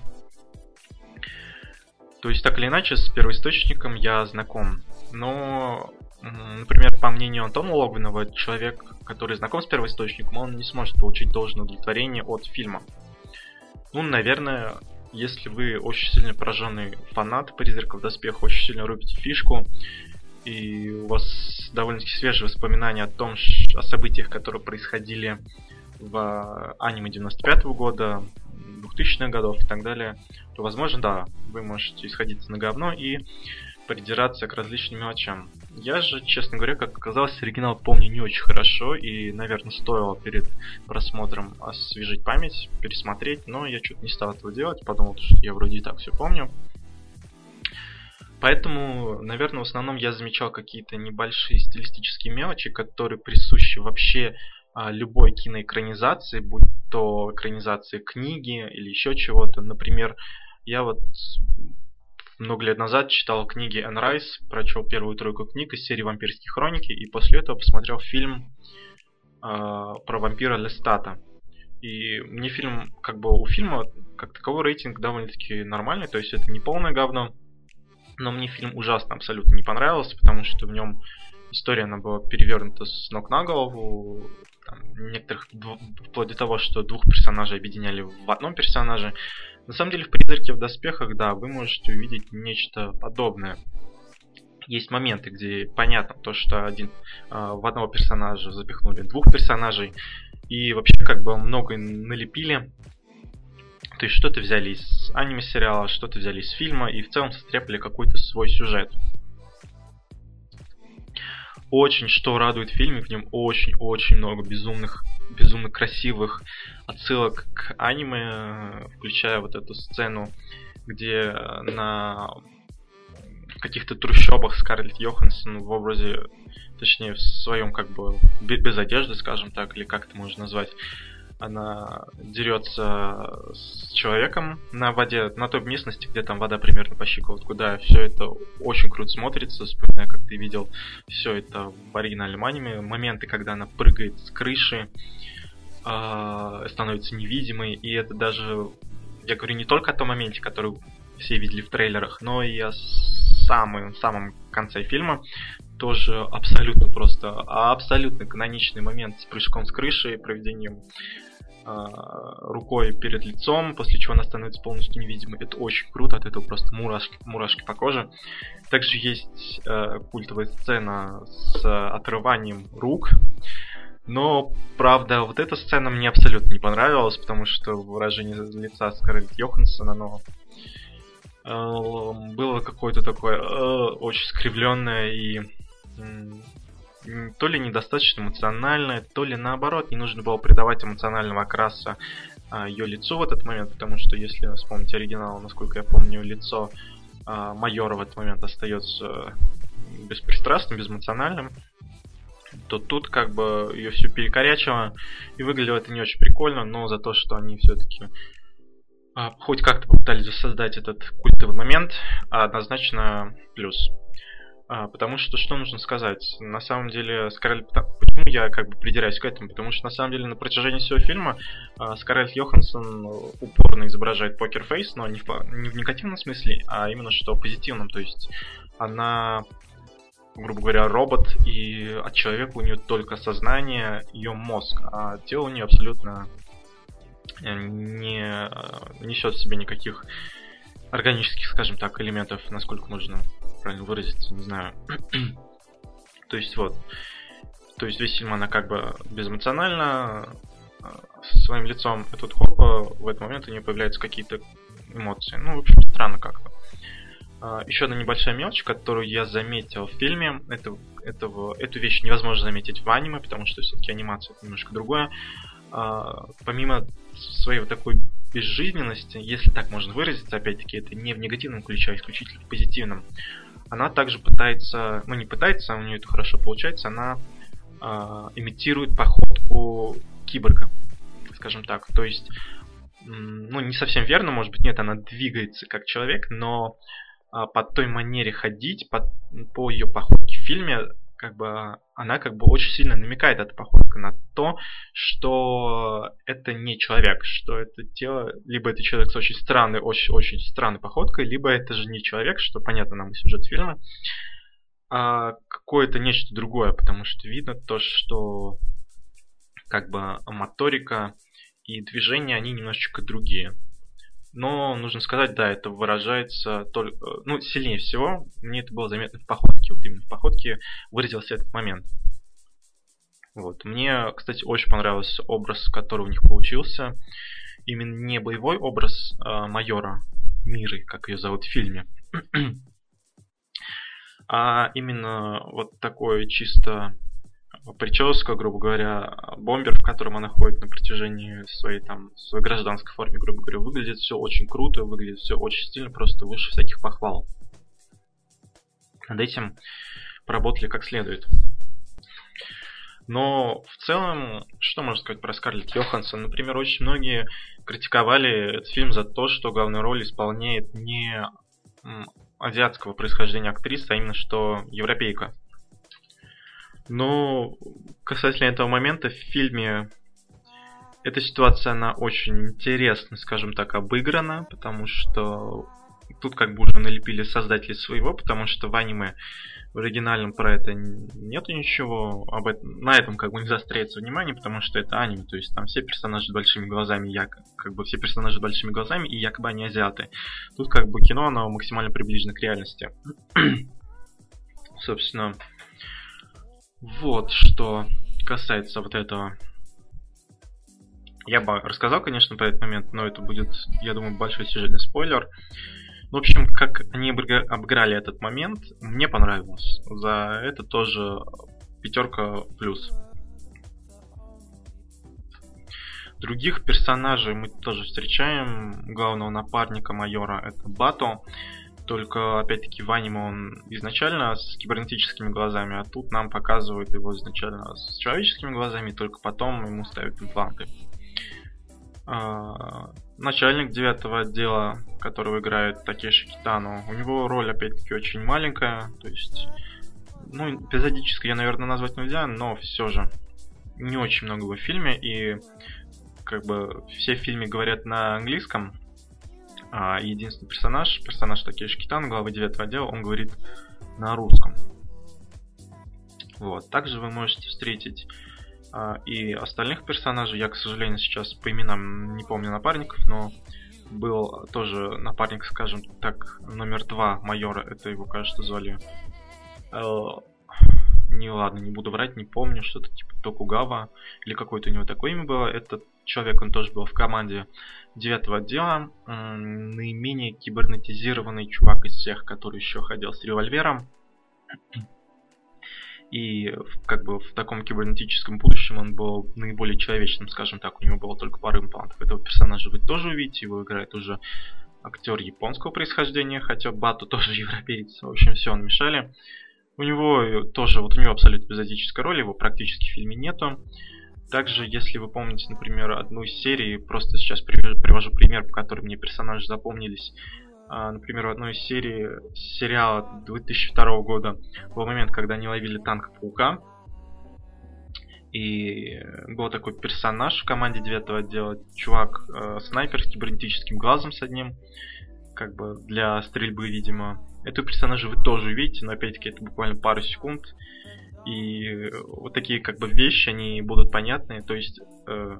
То есть, так или иначе, с первоисточником я знаком. Но, например, по мнению Антона Логвинова, человек, который знаком с первоисточником, он не сможет получить должное удовлетворение от фильма. Ну, наверное, если вы очень сильно пораженный фанат «Призрака в доспехах», очень сильно рубите фишку, и у вас довольно-таки свежие воспоминания о том, о событиях, которые происходили в аниме 95 -го года, 2000-х годов и так далее, то, возможно, да, вы можете исходиться на говно и придираться к различным мелочам. Я же, честно говоря, как оказалось, оригинал помню не очень хорошо, и, наверное, стоило перед просмотром освежить память, пересмотреть, но я что-то не стал этого делать, подумал, что я вроде и так все помню. Поэтому, наверное, в основном я замечал какие-то небольшие стилистические мелочи, которые присущи вообще а, любой киноэкранизации, будь то экранизации книги или еще чего-то. Например, я вот много лет назад читал книги Энн Райс, прочел первую тройку книг из серии «Вампирские хроники», и после этого посмотрел фильм э, про вампира Лестата. И мне фильм, как бы у фильма, как таковой рейтинг довольно-таки нормальный, то есть это не полное говно, но мне фильм ужасно абсолютно не понравился, потому что в нем история она была перевернута с ног на голову, там, некоторых вплоть до того, что двух персонажей объединяли в одном персонаже. На самом деле в «Призраке в доспехах», да, вы можете увидеть нечто подобное. Есть моменты, где понятно то, что один, э, в одного персонажа запихнули двух персонажей, и вообще как бы много налепили. То есть что-то взяли из аниме-сериала, что-то взяли из фильма, и в целом состряпали какой-то свой сюжет. Очень что радует в фильме, в нем очень-очень много безумных, безумно красивых отсылок к аниме, включая вот эту сцену, где на каких-то трущобах Скарлетт Йоханссон в образе, точнее, в своем как бы без одежды, скажем так, или как это можно назвать, она дерется с человеком на воде, на той местности, где там вода примерно по щиколотку, да, все это очень круто смотрится, вспоминая, как ты видел все это в оригинальном аниме, моменты, когда она прыгает с крыши, э, становится невидимой, и это даже, я говорю не только о том моменте, который все видели в трейлерах, но и о самом, самом конце фильма, тоже абсолютно просто, абсолютно каноничный момент с прыжком с крыши, проведением а, рукой перед лицом, после чего она становится полностью невидимой. Это очень круто, от этого просто мурашки, мурашки по коже. Также есть э, культовая сцена с отрыванием рук. Но, правда, вот эта сцена мне абсолютно не понравилась, потому что выражение лица Скарлетт Йоханссон, оно э, было какое-то такое э, очень скривленное и то ли недостаточно эмоциональная, то ли наоборот, не нужно было придавать эмоционального окраса а, ее лицу в этот момент, потому что если вспомнить оригинал, насколько я помню, лицо а, майора в этот момент остается беспристрастным, безэмоциональным, то тут как бы ее все перекорячило, и выглядело это не очень прикольно, но за то, что они все-таки а, хоть как-то попытались создать этот культовый момент, однозначно плюс. А, потому что что нужно сказать? На самом деле, Скарлетт... Почему я как бы придираюсь к этому? Потому что на самом деле на протяжении всего фильма а, Скарлетт Йоханссон упорно изображает покерфейс, но не в, не в негативном смысле, а именно что в позитивном. То есть она грубо говоря, робот, и от человека у нее только сознание, ее мозг, а тело у нее абсолютно э, не э, несет в себе никаких органических, скажем так, элементов, насколько можно правильно выразиться, не знаю. [CLEARS THROAT] То есть вот. То есть весь фильм она как бы безэмоционально а, со своим лицом, и тут хопа, в этот момент у нее появляются какие-то эмоции. Ну, в общем, странно как-то. А, еще одна небольшая мелочь, которую я заметил в фильме. Это, этого, эту вещь невозможно заметить в аниме, потому что все-таки анимация это немножко другое. А, помимо своей вот такой безжизненности, если так можно выразиться, опять-таки, это не в негативном ключе, а исключительно в позитивном она также пытается, ну не пытается, у нее это хорошо получается, она э, имитирует походку киборга, скажем так. То есть, ну не совсем верно, может быть, нет, она двигается как человек, но э, по той манере ходить, по, по ее походке в фильме как бы она как бы очень сильно намекает эта походка на то, что это не человек, что это тело, либо это человек с очень странной, очень, очень странной походкой, либо это же не человек, что понятно нам из сюжета фильма, а какое-то нечто другое, потому что видно то, что как бы моторика и движения, они немножечко другие. Но нужно сказать, да, это выражается только, ну, сильнее всего. Мне это было заметно в походке. Вот именно в походке выразился этот момент. Вот. Мне, кстати, очень понравился образ, который у них получился. Именно не боевой образ а майора Миры, как ее зовут в фильме, [CLEARS THROAT] а именно вот такой чисто прическа, грубо говоря, бомбер, в котором она ходит на протяжении своей там своей гражданской форме, грубо говоря, выглядит все очень круто, выглядит все очень стильно, просто выше всяких похвал. Над этим поработали как следует. Но в целом, что можно сказать про Скарлетт Йоханссон? Например, очень многие критиковали этот фильм за то, что главную роль исполняет не азиатского происхождения актриса, а именно что европейка. Но касательно этого момента в фильме эта ситуация, она очень интересно, скажем так, обыграна, потому что тут как бы уже налепили создатели своего, потому что в аниме в оригинальном про это нету ничего, об этом, на этом как бы не заостряется внимание, потому что это аниме, то есть там все персонажи с большими глазами, як, как бы все персонажи с большими глазами и якобы они азиаты. Тут как бы кино, оно максимально приближено к реальности. [CLEARS THROAT] Собственно, вот что касается вот этого. Я бы рассказал, конечно, про этот момент, но это будет, я думаю, большой сюжетный спойлер. В общем, как они обыграли этот момент, мне понравилось. За это тоже пятерка плюс. Других персонажей мы тоже встречаем. Главного напарника майора это Бато. Только, опять-таки, в аниме он изначально с кибернетическими глазами, а тут нам показывают его изначально с человеческими глазами, только потом ему ставят импланты. А, начальник девятого отдела, которого играет Такеши Китану, у него роль, опять-таки, очень маленькая, то есть, ну, эпизодически я, наверное, назвать нельзя, но все же не очень много в фильме, и как бы все в фильме говорят на английском, единственный персонаж, персонаж Такеши Китану, глава девятого отдела, он говорит на русском. Вот. Также вы можете встретить а, и остальных персонажей. Я, к сожалению, сейчас по именам не помню напарников, но был тоже напарник, скажем так, номер два майора. Это его, кажется, звали... Э, не ладно, не буду врать, не помню, что-то типа Токугава или какое-то у него такое имя было. Этот человек, он тоже был в команде девятого отдела. Наименее кибернетизированный чувак из всех, который еще ходил с револьвером. И как бы в таком кибернетическом будущем он был наиболее человечным, скажем так, у него было только пара имплантов. Этого персонажа вы тоже увидите, его играет уже актер японского происхождения, хотя Бату [LAUGHS] тоже европеец. В общем, все он мешали. У него тоже, вот у него абсолютно эпизодическая роль, его практически в фильме нету. Также, если вы помните, например, одну из серий, просто сейчас привожу пример, по которым мне персонажи запомнились. А, например, в одной из серий сериала 2002 года был момент, когда они ловили танк Паука. И был такой персонаж в команде 9 отдела, чувак, э, снайпер с кибернетическим глазом с одним, как бы для стрельбы, видимо. Эту персонажа вы тоже увидите, но опять-таки это буквально пару секунд. И вот такие как бы вещи, они будут понятны. То есть э,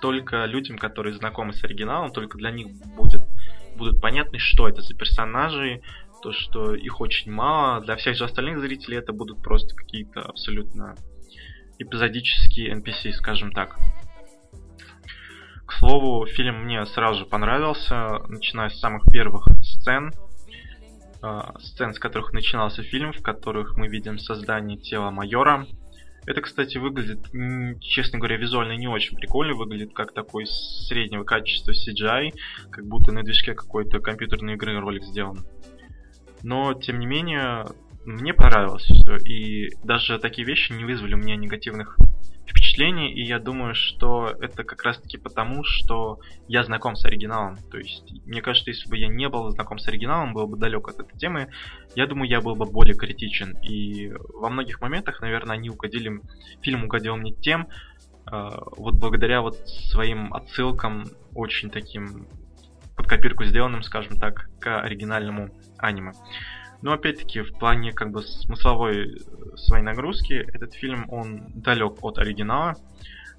только людям, которые знакомы с оригиналом, только для них будет будут понятны, что это за персонажи, то, что их очень мало. Для всех же остальных зрителей это будут просто какие-то абсолютно эпизодические NPC, скажем так. К слову, фильм мне сразу же понравился, начиная с самых первых сцен, сцен, с которых начинался фильм, в которых мы видим создание тела майора, это, кстати, выглядит, честно говоря, визуально не очень прикольно. Выглядит как такой среднего качества CGI, как будто на движке какой-то компьютерной игры ролик сделан. Но, тем не менее, мне понравилось все. И даже такие вещи не вызвали у меня негативных впечатлений, и я думаю, что это как раз-таки потому, что я знаком с оригиналом. То есть, мне кажется, если бы я не был знаком с оригиналом, был бы далек от этой темы, я думаю, я был бы более критичен. И во многих моментах, наверное, они угодили, фильм угодил мне тем, э, вот благодаря вот своим отсылкам очень таким под копирку сделанным, скажем так, к оригинальному аниме. Но опять-таки в плане как бы смысловой э, своей нагрузки этот фильм он далек от оригинала.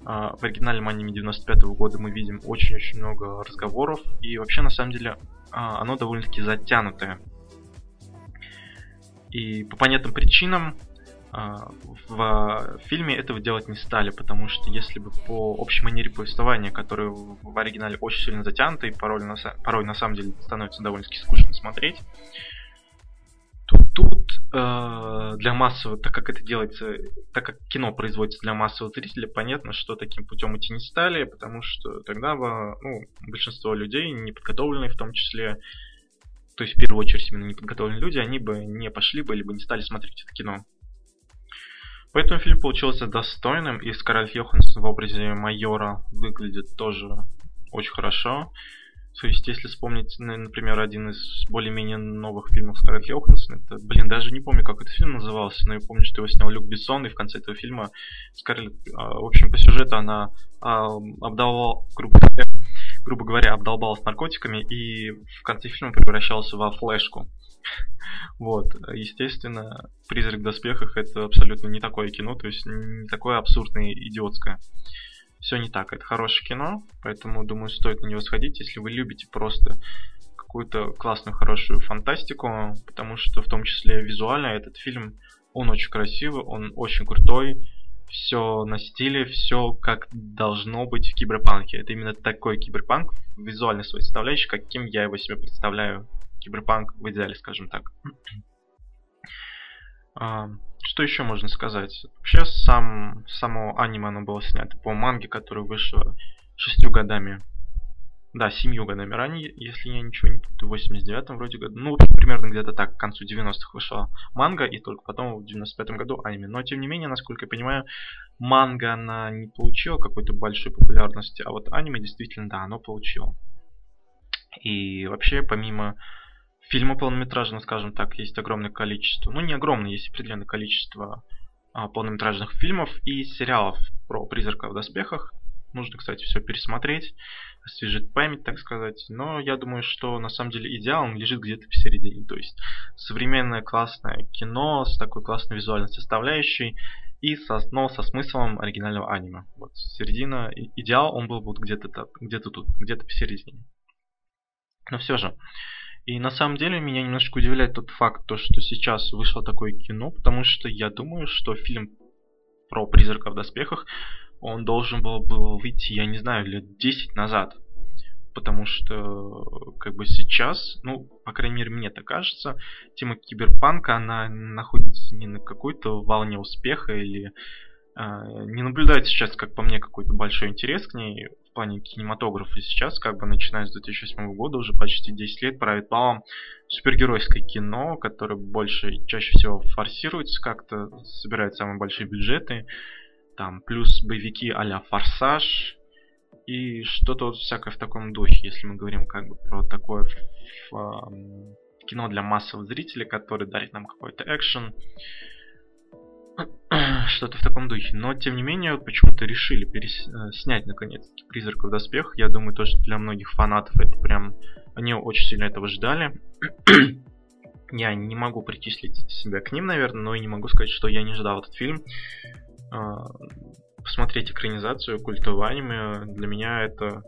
Uh, в оригинальном аниме 95 -го года мы видим очень-очень много разговоров, и вообще на самом деле uh, оно довольно-таки затянутое. И по понятным причинам uh, в фильме этого делать не стали, потому что если бы по общей манере повествования, которое в оригинале очень сильно затянуто и порой на, порой на самом деле становится довольно-таки скучно смотреть, то тут э, для массового, так как это делается, так как кино производится для массового зрителя, понятно, что таким путем идти не стали, потому что тогда бы ну, большинство людей, неподготовленные в том числе, то есть в первую очередь именно неподготовленные люди, они бы не пошли бы, либо не стали смотреть это кино. Поэтому фильм получился достойным, и Скарлетт Йоханссон в образе майора выглядит тоже очень хорошо. То есть, если вспомнить, например, один из более-менее новых фильмов Скарлетт Йоханссон, это, блин, даже не помню, как этот фильм назывался, но я помню, что его снял Люк Бессон, и в конце этого фильма Скарлетт, а, в общем, по сюжету она а, обдавала, грубо говоря, грубо говоря, обдолбалась наркотиками и в конце фильма превращался во флешку. [LAUGHS] Вот, естественно, «Призрак в доспехах» — это абсолютно не такое кино, то есть не такое абсурдное идиотское все не так. Это хорошее кино, поэтому, думаю, стоит на него сходить, если вы любите просто какую-то классную, хорошую фантастику, потому что в том числе визуально этот фильм, он очень красивый, он очень крутой, все на стиле, все как должно быть в киберпанке. Это именно такой киберпанк, визуальной своей составляющей, каким я его себе представляю. Киберпанк в идеале, скажем так. [CLEARS THROAT] Что еще можно сказать? Вообще, сам, само аниме оно было снято по манге, которая вышла шестью годами. Да, семью годами ранее, если я ничего не путаю, в 89-м вроде году. Ну, примерно где-то так, к концу 90-х вышла манга, и только потом в 95-м году аниме. Но, тем не менее, насколько я понимаю, манга, она не получила какой-то большой популярности, а вот аниме действительно, да, оно получило. И вообще, помимо Фильмы полнометражные, скажем так, есть огромное количество. Ну, не огромное, есть определенное количество а, полнометражных фильмов и сериалов про призрака в доспехах. Нужно, кстати, все пересмотреть, освежить память, так сказать. Но я думаю, что на самом деле идеал он лежит где-то посередине. То есть современное классное кино с такой классной визуальной составляющей и со, но со смыслом оригинального аниме. Вот середина, идеал, он был вот где-то где-то тут, где-то посередине. Но все же, и на самом деле меня немножко удивляет тот факт, то, что сейчас вышло такое кино, потому что я думаю, что фильм про призрака в доспехах, он должен был, был выйти, я не знаю, лет 10 назад. Потому что, как бы сейчас, ну, по крайней мере, мне так кажется, тема киберпанка, она находится не на какой-то волне успеха или э, не наблюдается сейчас, как по мне, какой-то большой интерес к ней плане кинематографа. Сейчас, как бы начиная с 2008 года, уже почти 10 лет правит балом супергеройское кино, которое больше, чаще всего форсируется как-то, собирает самые большие бюджеты, там, плюс боевики а-ля Форсаж, и что-то вот всякое в таком духе, если мы говорим как бы про такое кино для массовых зрителей, который дарит нам какой-то экшен, [CLEARS THROAT] что-то в таком духе. Но, тем не менее, почему-то решили перес... Э, снять, наконец-таки, «Призрак в доспех». Я думаю, то, что для многих фанатов это прям... Они очень сильно этого ждали. [CLEARS THROAT] я не могу причислить себя к ним, наверное, но и не могу сказать, что я не ждал этот фильм. А, посмотреть экранизацию культового аниме для меня это...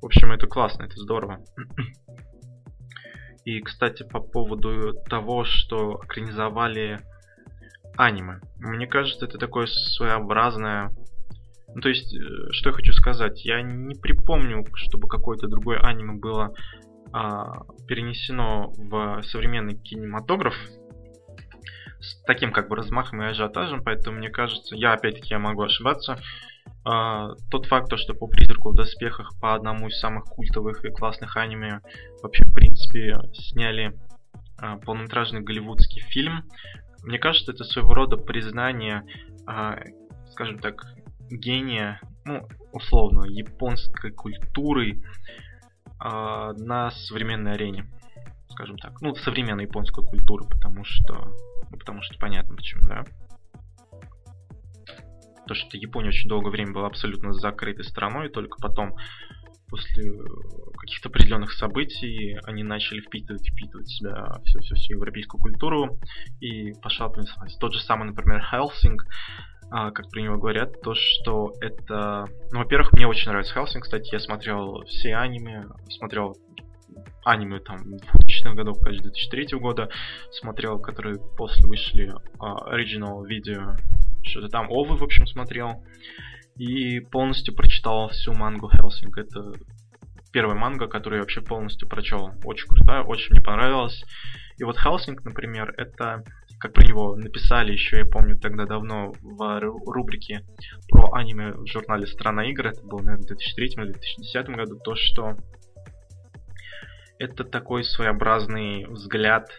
В общем, это классно, это здорово. [CLEARS THROAT] И, кстати, по поводу того, что экранизовали аниме. Мне кажется, это такое своеобразное... Ну, то есть, э, что я хочу сказать, я не припомню, чтобы какое-то другое аниме было а, перенесено в современный кинематограф с таким как бы размахом и ажиотажем, поэтому мне кажется, я опять-таки я могу ошибаться, а, тот факт, что по призраку в доспехах по одному из самых культовых и классных аниме вообще в принципе сняли а, полнометражный голливудский фильм мне кажется, это своего рода признание, э, скажем так, гения, ну, условно, японской культуры э, на современной арене. Скажем так. Ну, современной японской культуры, потому что. Ну, потому что понятно почему, да. То, что Япония очень долгое время была абсолютно закрытой страной, только потом после каких-то определенных событий они начали впитывать, впитывать в себя всю, всю, всю европейскую культуру и пошла понеслась. Тот же самый, например, Хелсинг, а, как про него говорят, то, что это... Ну, во-первых, мне очень нравится Хелсинг, кстати, я смотрел все аниме, смотрел аниме там 2000-х годов, кажется, 2003 года, смотрел, которые после вышли uh, Original видео, что-то там, Овы, в общем, смотрел и полностью прочитал всю мангу Хелсинг. Это первая манга, которую я вообще полностью прочел. Очень крутая, очень мне понравилась. И вот Хелсинг, например, это как про него написали еще, я помню, тогда давно в рубрике про аниме в журнале «Страна игр», это было, наверное, в 2003 или 2010 году, то, что это такой своеобразный взгляд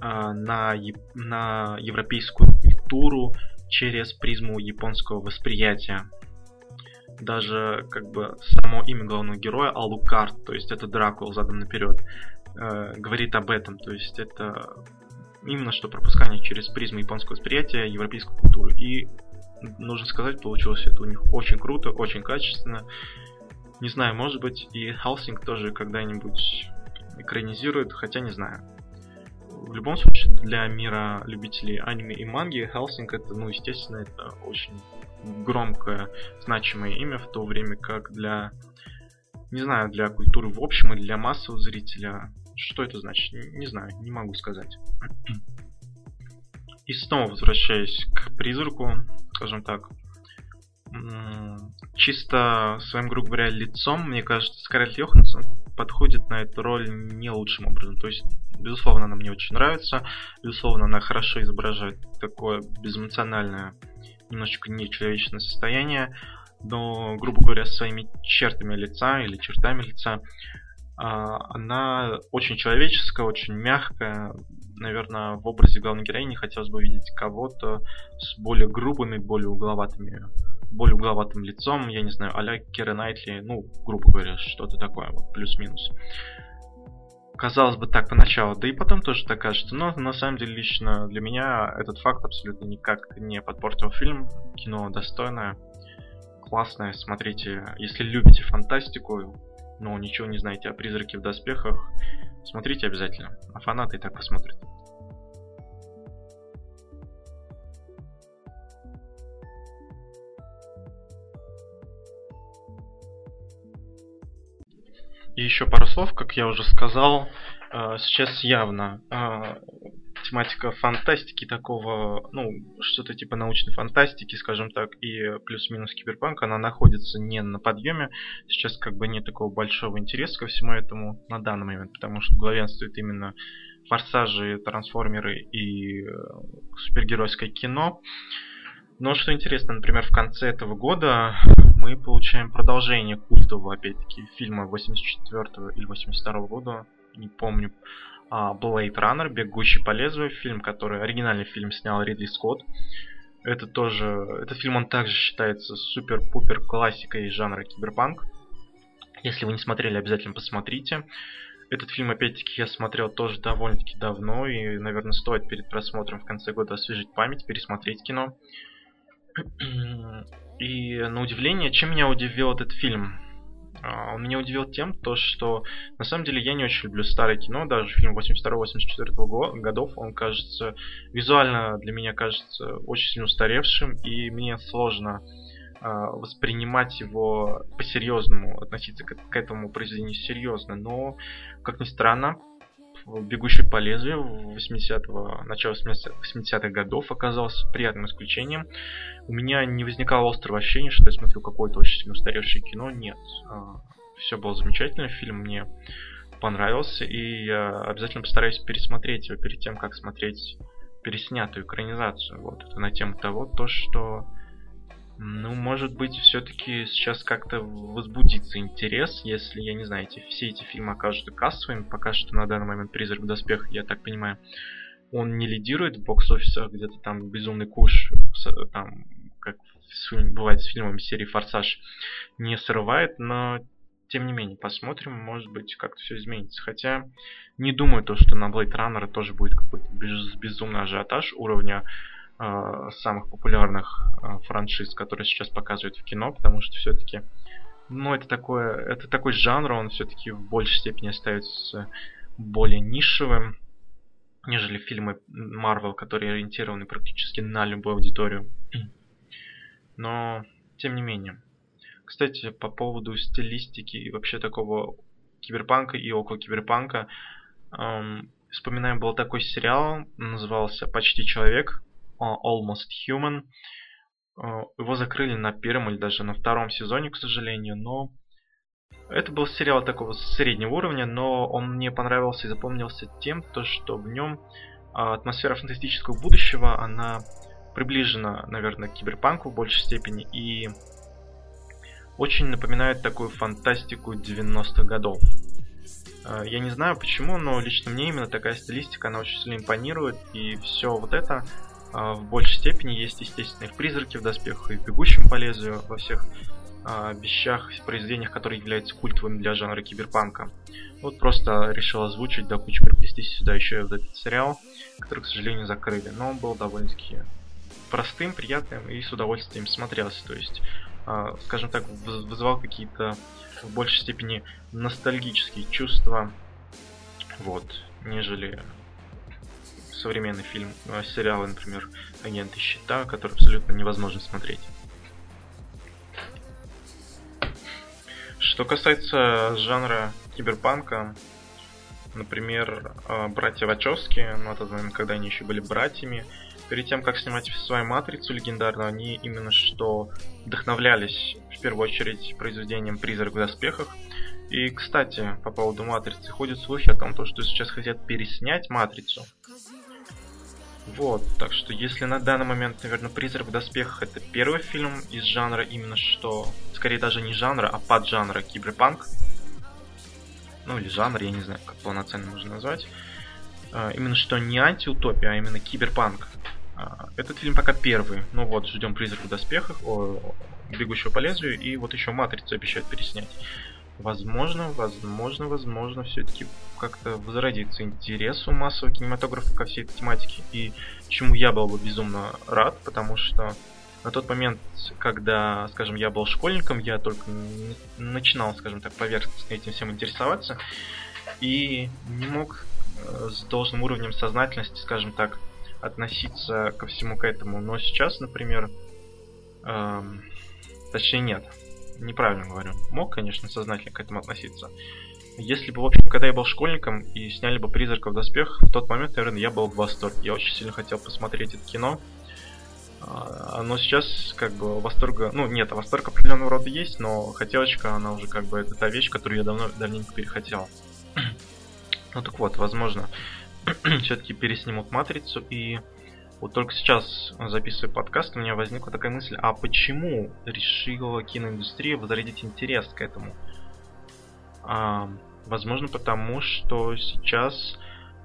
э, на, на европейскую культуру, через призму японского восприятия. Даже как бы само имя главного героя Алукард, то есть это Дракула задом наперед, э, говорит об этом. То есть это именно что пропускание через призму японского восприятия европейской культуры. И нужно сказать, получилось это у них очень круто, очень качественно. Не знаю, может быть и Халсинг тоже когда-нибудь экранизирует, хотя не знаю. В любом случае, для мира любителей аниме и манги, Хелсинг это, ну, естественно, это очень громкое, значимое имя, в то время как для, не знаю, для культуры в общем и для массового зрителя, что это значит, не знаю, не могу сказать. И снова возвращаясь к призраку, скажем так, чисто своим, грубо говоря, лицом, мне кажется, Скарлетт Йоханссон подходит на эту роль не лучшим образом. То есть, безусловно, она мне очень нравится, безусловно, она хорошо изображает такое безэмоциональное, немножечко нечеловечное состояние, но, грубо говоря, своими чертами лица или чертами лица а, она очень человеческая, очень мягкая. Наверное, в образе главной героини хотелось бы видеть кого-то с более грубыми, более угловатыми более угловатым лицом, я не знаю, а-ля Кира Найтли, ну, грубо говоря, что-то такое, вот, плюс-минус. Казалось бы, так поначалу, да и потом тоже так кажется, но на самом деле лично для меня этот факт абсолютно никак не подпортил фильм. Кино достойное, классное, смотрите, если любите фантастику, но ничего не знаете о призраке в доспехах, смотрите обязательно, а фанаты и так посмотрят. И еще пару слов, как я уже сказал, э, сейчас явно э, тематика фантастики такого, ну, что-то типа научной фантастики, скажем так, и плюс-минус киберпанк, она находится не на подъеме. Сейчас как бы нет такого большого интереса ко всему этому на данный момент, потому что главенствует именно форсажи, трансформеры и супергеройское кино. Но что интересно, например, в конце этого года мы получаем продолжение культового, опять-таки, фильма 84 или 82 года, не помню, а, Blade Runner, Бегущий по лезвию, фильм, который, оригинальный фильм снял Ридли Скотт. Это тоже, этот фильм, он также считается супер-пупер классикой жанра киберпанк. Если вы не смотрели, обязательно посмотрите. Этот фильм, опять-таки, я смотрел тоже довольно-таки давно, и, наверное, стоит перед просмотром в конце года освежить память, пересмотреть кино. И на удивление, чем меня удивил этот фильм? А, он меня удивил тем, то, что на самом деле я не очень люблю старое кино, даже фильм 82-84 годов, он кажется, визуально для меня кажется очень сильно устаревшим, и мне сложно а, воспринимать его по-серьезному, относиться к, к этому произведению серьезно. Но, как ни странно, «Бегущий по лезвию» 80-го, начала 80-х годов оказался приятным исключением. У меня не возникало острого ощущения, что я смотрю какое-то очень сильно устаревшее кино. Нет. А, Все было замечательно, фильм мне понравился, и я обязательно постараюсь пересмотреть его перед тем, как смотреть переснятую экранизацию. Вот, это на тему того, то, что ну, может быть, все-таки сейчас как-то возбудится интерес, если, я не знаю, эти, все эти фильмы окажутся кассовыми. Пока что на данный момент «Призрак в доспехах», я так понимаю, он не лидирует в бокс-офисах, где-то там «Безумный куш», там, как бывает с фильмами серии «Форсаж», не срывает, но тем не менее, посмотрим, может быть, как-то все изменится. Хотя не думаю то, что на Blade Runner тоже будет какой-то без, безумный ажиотаж уровня самых популярных э, франшиз, которые сейчас показывают в кино, потому что все-таки, ну, это такое, это такой жанр, он все-таки в большей степени остается более нишевым, нежели фильмы Marvel, которые ориентированы практически на любую аудиторию. [CLEARS THROAT] Но, тем не менее. Кстати, по поводу стилистики и вообще такого киберпанка и около киберпанка, эм, вспоминаю, был такой сериал, назывался «Почти человек», Almost Human. Э, его закрыли на первом или даже на втором сезоне, к сожалению, но это был сериал такого среднего уровня, но он мне понравился и запомнился тем, то, что в нем а, атмосфера фантастического будущего, она приближена, наверное, к киберпанку в большей степени и очень напоминает такую фантастику 90-х годов. Э, я не знаю почему, но лично мне именно такая стилистика, она очень сильно импонирует, и все вот это в большей степени есть, естественно, и в «Призраке в доспехах», и в «Бегущем по лезвию», во всех а, вещах, произведениях, которые являются культовыми для жанра киберпанка. Вот просто решил озвучить, до кучи приплести сюда еще и вот этот сериал, который, к сожалению, закрыли. Но он был довольно-таки простым, приятным и с удовольствием смотрелся. То есть, э, скажем так, вызывал какие-то в большей степени ностальгические чувства, вот, нежели современный фильм, э, сериалы, например, «Агенты щита», который абсолютно невозможно смотреть. Что касается жанра киберпанка, например, э, братья Вачовски, ну, это момент, когда они еще были братьями, перед тем, как снимать свою матрицу легендарную, они именно что вдохновлялись в первую очередь произведением «Призрак в доспехах». И, кстати, по поводу матрицы, ходят слухи о том, что сейчас хотят переснять матрицу. Вот, так что если на данный момент, наверное, «Призрак в доспехах» это первый фильм из жанра именно что, скорее даже не жанра, а под жанра киберпанк, ну или жанр, я не знаю, как полноценно можно назвать, а, именно что не антиутопия, а именно киберпанк. А, этот фильм пока первый. Ну вот, ждем призрак в доспехах, о, бегущего по лезвию, и вот еще матрицу обещают переснять. Возможно, возможно, возможно, все-таки как-то возродится интерес у массового кинематографа ко всей этой тематике. И чему я был бы безумно рад, потому что на тот момент, когда, скажем, я был школьником, я только начинал, скажем так, поверхностно этим всем интересоваться и не мог э, с должным уровнем сознательности, скажем так, относиться ко всему к этому. Но сейчас, например, эм, точнее нет, неправильно говорю. Мог, конечно, сознательно к этому относиться. Если бы, в общем, когда я был школьником и сняли бы «Призрака в доспехах», в тот момент, наверное, я был в восторге. Я очень сильно хотел посмотреть это кино. А, но сейчас, как бы, восторга... Ну, нет, восторг определенного рода есть, но хотелочка, она уже, как бы, это та вещь, которую я давно, давненько перехотел. [CLEARS THROAT] ну, так вот, возможно, [CLEARS THROAT] все-таки переснимут матрицу и вот только сейчас, записывая подкаст, у меня возникла такая мысль, а почему решила киноиндустрия возродить интерес к этому? А, возможно, потому что сейчас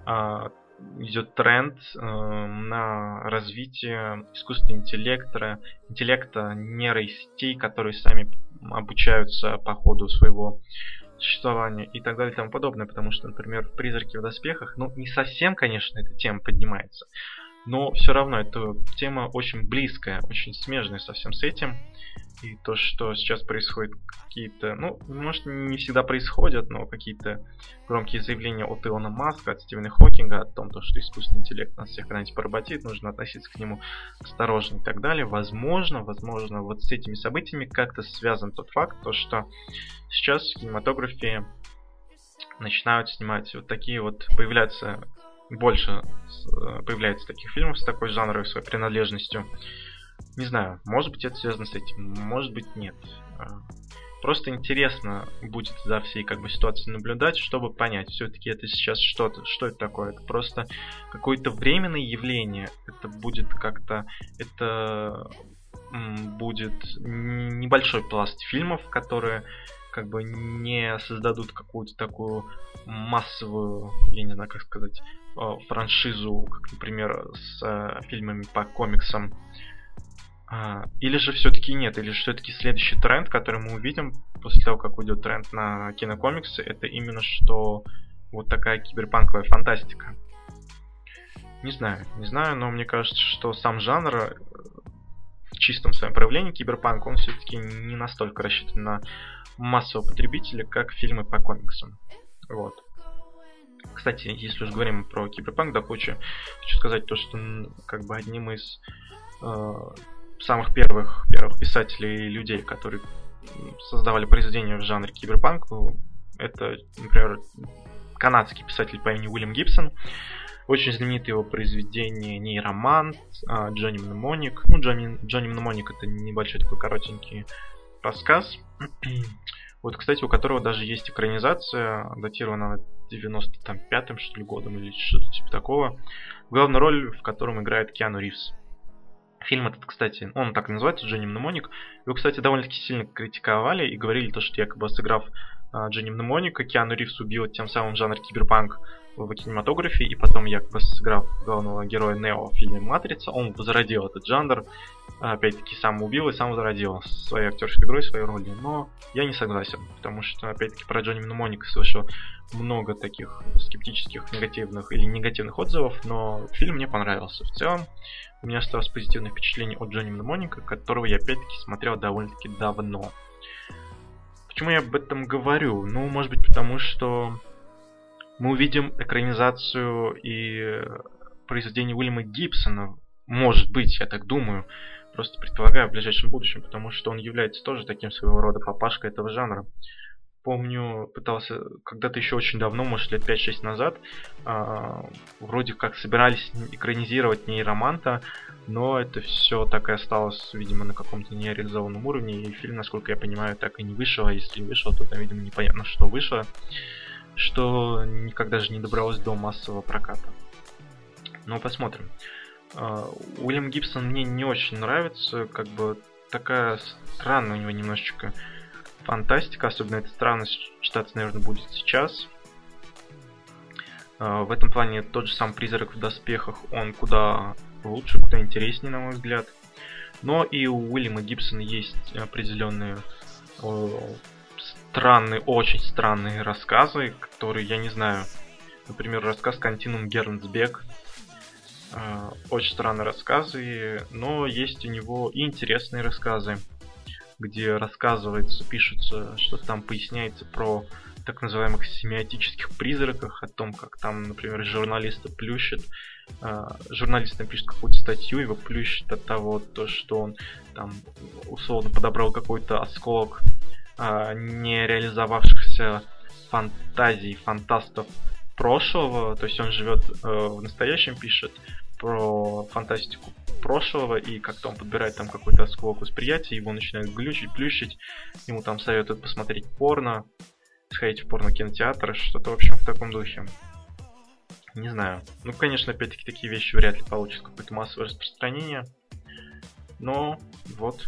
а, идет тренд а, на развитие искусственного интеллекта, интеллекта нейросетей, которые сами обучаются по ходу своего существования и так далее и тому подобное, потому что, например, в «Призраке в доспехах», ну, не совсем, конечно, эта тема поднимается, но все равно эта тема очень близкая, очень смежная совсем с этим. И то, что сейчас происходит какие-то, ну, может, не всегда происходят, но какие-то громкие заявления от Илона Маска, от Стивена Хокинга о том, что искусственный интеллект нас всех когда-нибудь поработит, нужно относиться к нему осторожно и так далее. Возможно, возможно, вот с этими событиями как-то связан тот факт, то, что сейчас в кинематографе начинают снимать вот такие вот, появляются больше э, появляется таких фильмов с такой жанровой своей принадлежностью. Не знаю, может быть это связано с этим, может быть нет. А, просто интересно будет за всей как бы ситуацией наблюдать, чтобы понять, все-таки это сейчас что-то, что это такое. Это просто какое-то временное явление. Это будет как-то, это будет небольшой пласт фильмов, которые как бы не создадут какую-то такую массовую, я не знаю, как сказать, Э, франшизу, как, например, с э, фильмами по комиксам. А, или же все-таки нет, или же все-таки следующий тренд, который мы увидим после того, как уйдет тренд на кинокомиксы, это именно что вот такая киберпанковая фантастика. Не знаю, не знаю, но мне кажется, что сам жанр э, в чистом своем проявлении киберпанк, он все-таки не настолько рассчитан на массового потребителя, как фильмы по комиксам. Вот. Кстати, если уж говорим про киберпанк, да, хочу, хочу сказать то, что как бы одним из э, самых первых, первых писателей и людей, которые создавали произведения в жанре киберпанк, это, например, канадский писатель по имени Уильям Гибсон. Очень знаменитое его произведение «Нейромант», а, «Джонни Мнемоник». Ну, Джонни, Джонни Мнемоник это небольшой такой коротенький рассказ. [CLEARS THROAT] Вот, кстати, у которого даже есть экранизация, датирована 95-м, что ли, годом или что-то типа такого. Главную роль в котором играет Киану Ривз. Фильм этот, кстати, он так и называется, Джонни Мнемоник. Его, кстати, довольно-таки сильно критиковали и говорили то, что якобы сыграв а, Дженни Мнемоника, Киану Ривз убил тем самым жанр киберпанк в кинематографе, и потом, якобы сыграв главного героя Нео в фильме «Матрица», он возродил этот жанр, опять-таки сам убил и сам возродил своей актерской игрой, своей ролью. Но я не согласен, потому что, опять-таки, про Джонни Мнемоника слышал много таких скептических, негативных или негативных отзывов, но фильм мне понравился. В целом, у меня осталось позитивное впечатление от Джонни Мнемоника, которого я, опять-таки, смотрел довольно-таки давно. Почему я об этом говорю? Ну, может быть, потому что мы увидим экранизацию и произведение Уильяма Гибсона. Может быть, я так думаю. Просто предполагаю в ближайшем будущем, потому что он является тоже таким своего рода папашкой этого жанра. Помню, пытался когда-то еще очень давно, может лет 5-6 назад, э, вроде как собирались экранизировать нейроманта, но это все так и осталось, видимо, на каком-то нереализованном уровне, и фильм, насколько я понимаю, так и не вышел, а если вышел, то там, видимо, непонятно, что вышло что никогда же не добралось до массового проката. Но посмотрим. А, Уильям Гибсон мне не очень нравится, как бы такая странная у него немножечко фантастика, особенно эта странность читаться, наверное, будет сейчас. А, в этом плане тот же сам призрак в доспехах, он куда лучше, куда интереснее, на мой взгляд. Но и у Уильяма Гибсона есть определенные странные, очень странные рассказы, которые, я не знаю, например, рассказ Континуум Гернсбек. Э, очень странные рассказы, но есть у него и интересные рассказы, где рассказывается, пишется, что там поясняется про так называемых семиотических призраках, о том, как там, например, журналисты плющат, э, журналист напишет какую-то статью, его плющит от того, то, что он там условно подобрал какой-то осколок а, не реализовавшихся фантазий фантастов прошлого, то есть он живет э, в настоящем, пишет про фантастику прошлого, и как-то он подбирает там какой-то осколок восприятия, его начинают глючить, плющить, ему там советуют посмотреть порно, сходить в порно-кинотеатр, что-то, в общем, в таком духе. Не знаю. Ну, конечно, опять-таки, такие вещи вряд ли получат какое-то массовое распространение. Но вот,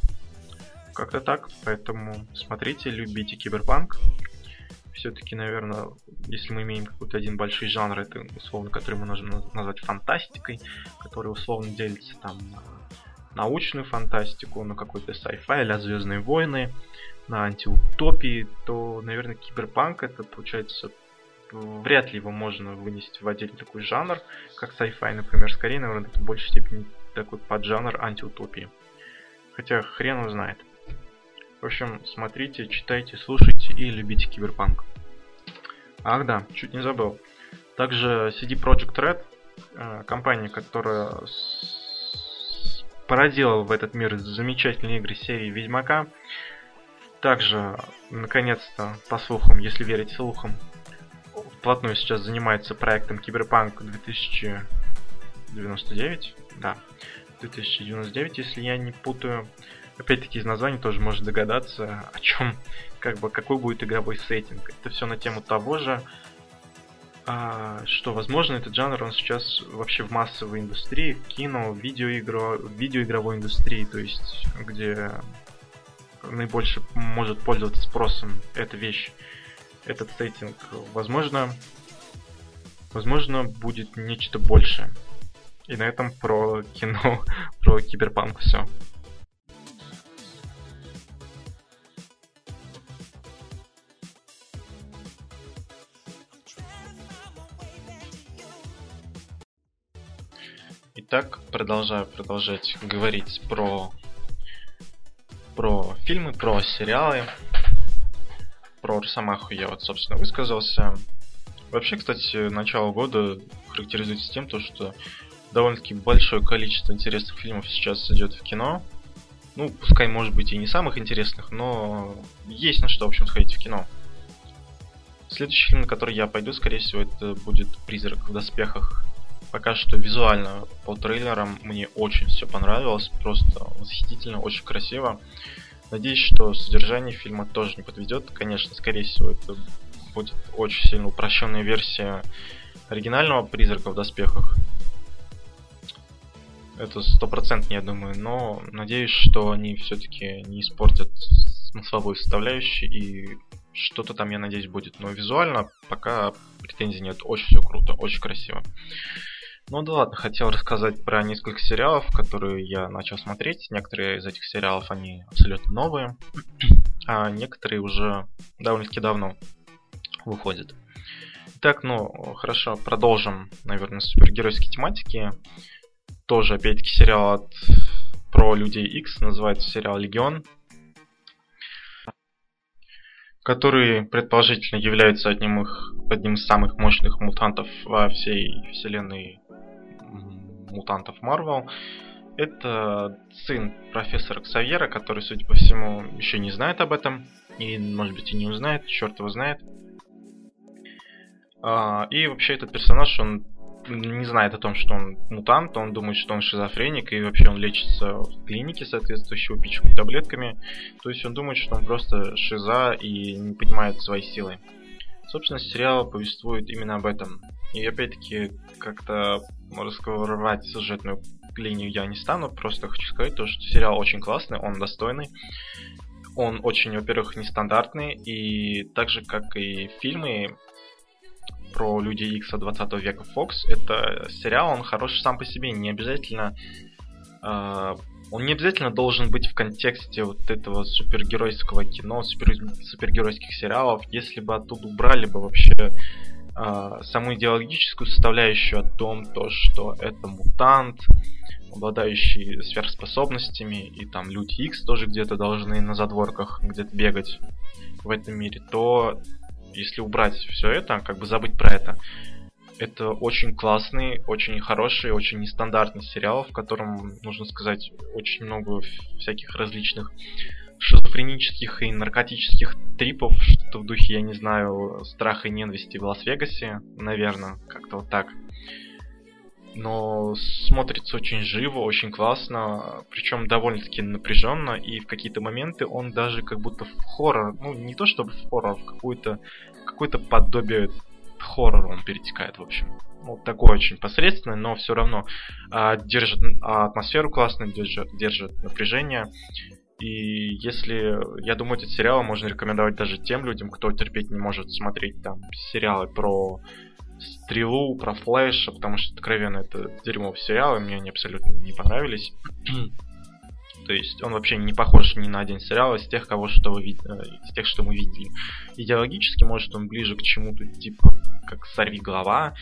как-то так. Поэтому смотрите, любите киберпанк. Все-таки, наверное, если мы имеем какой-то один большой жанр, это условно, который мы можем назвать фантастикой, который условно делится там на научную фантастику, на какой-то sci-fi или Звездные войны, на антиутопии, то, наверное, киберпанк это получается вряд ли его можно вынести в отдельный такой жанр, как sci-fi, например, скорее, наверное, это в большей степени такой поджанр антиутопии. Хотя хрен его знает. В общем, смотрите, читайте, слушайте и любите киберпанк. Ах да, чуть не забыл. Также CD Projekt Red, э, компания, которая породила в этот мир замечательные игры серии Ведьмака, также, наконец-то, по слухам, если верить слухам, вплотную сейчас занимается проектом Киберпанк 2099. Да, 2099, если я не путаю. Опять-таки из названия тоже можно догадаться, о чем, как бы, какой будет игровой сеттинг. Это все на тему того же, а, что, возможно, этот жанр, он сейчас вообще в массовой индустрии, в кино, в видеоигро, в видеоигровой индустрии, то есть, где наибольше может пользоваться спросом эта вещь, этот сеттинг. Возможно, возможно, будет нечто большее. И на этом про кино, [LAUGHS] про киберпанк все. Итак, продолжаю продолжать говорить про про фильмы, про сериалы. Про Росомаху я вот, собственно, высказался. Вообще, кстати, начало года характеризуется тем, то, что довольно-таки большое количество интересных фильмов сейчас идет в кино. Ну, пускай, может быть, и не самых интересных, но есть на что, в общем, сходить в кино. Следующий фильм, на который я пойду, скорее всего, это будет «Призрак в доспехах» пока что визуально по трейлерам мне очень все понравилось, просто восхитительно, очень красиво. Надеюсь, что содержание фильма тоже не подведет. Конечно, скорее всего, это будет очень сильно упрощенная версия оригинального призрака в доспехах. Это стопроцентно, я думаю, но надеюсь, что они все-таки не испортят смысловую составляющую и что-то там, я надеюсь, будет. Но визуально пока претензий нет. Очень все круто, очень красиво. Ну да ладно, хотел рассказать про несколько сериалов, которые я начал смотреть. Некоторые из этих сериалов, они абсолютно новые, а некоторые уже довольно-таки давно выходят. Так, ну, хорошо, продолжим, наверное, с супергеройской тематики. Тоже, опять-таки, сериал от про Людей X, называется сериал Легион, который предположительно является одним, их, одним из самых мощных мутантов во всей вселенной мутантов Марвел. Это сын профессора Ксавьера, который, судя по всему, еще не знает об этом. И, может быть, и не узнает, черт его знает. А, и вообще этот персонаж, он не знает о том, что он мутант, он думает, что он шизофреник, и вообще он лечится в клинике соответствующей упичкой таблетками. То есть он думает, что он просто шиза и не понимает свои силы. Собственно, сериал повествует именно об этом. И опять-таки, как-то раскрывать сюжетную линию я не стану, просто хочу сказать то, что сериал очень классный, он достойный. Он очень, во-первых, нестандартный, и так же, как и фильмы, про Людей Икса 20 века Fox. Это сериал, он хороший сам по себе, не обязательно... Э, он не обязательно должен быть в контексте вот этого супергеройского кино, супер, супергеройских сериалов. Если бы оттуда убрали бы вообще э, саму идеологическую составляющую о том, то, что это мутант, обладающий сверхспособностями, и там люди X тоже где-то должны на задворках где-то бегать в этом мире, то если убрать все это, как бы забыть про это, это очень классный, очень хороший, очень нестандартный сериал, в котором, нужно сказать, очень много всяких различных шизофренических и наркотических трипов, что в духе, я не знаю, страха и ненависти в Лас-Вегасе, наверное, как-то вот так но смотрится очень живо, очень классно, причем довольно-таки напряженно, и в какие-то моменты он даже как будто в хоррор, ну не то чтобы в хоррор, в какую-то какое-то подобие хоррора он перетекает, в общем. Вот такой очень посредственный, но все равно а, держит а, атмосферу классно, держит, держит напряжение. И если, я думаю, этот сериал можно рекомендовать даже тем людям, кто терпеть не может смотреть там сериалы про Стрелу, про Флэша, потому что, откровенно, это дерьмо в сериалы, мне они абсолютно не понравились. То есть он вообще не похож ни на один сериал из тех, кого что вы. Э, из тех, что мы видели. Идеологически, может, он ближе к чему-то типа как «Сорви голова»,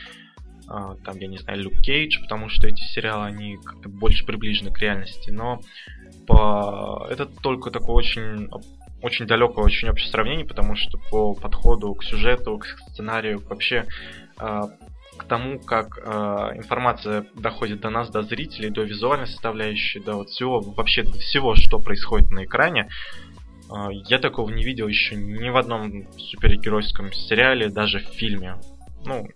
там, я не знаю, Люк Кейдж, потому что эти сериалы, они как-то больше приближены к реальности, но по... это только такой очень очень далекое, очень общее сравнение, потому что по подходу к сюжету, к сценарию, вообще э, к тому, как э, информация доходит до нас, до зрителей, до визуальной составляющей, до вот всего, вообще до всего, что происходит на экране, я такого не видел еще ни в одном супергеройском сериале, даже в фильме. Ну,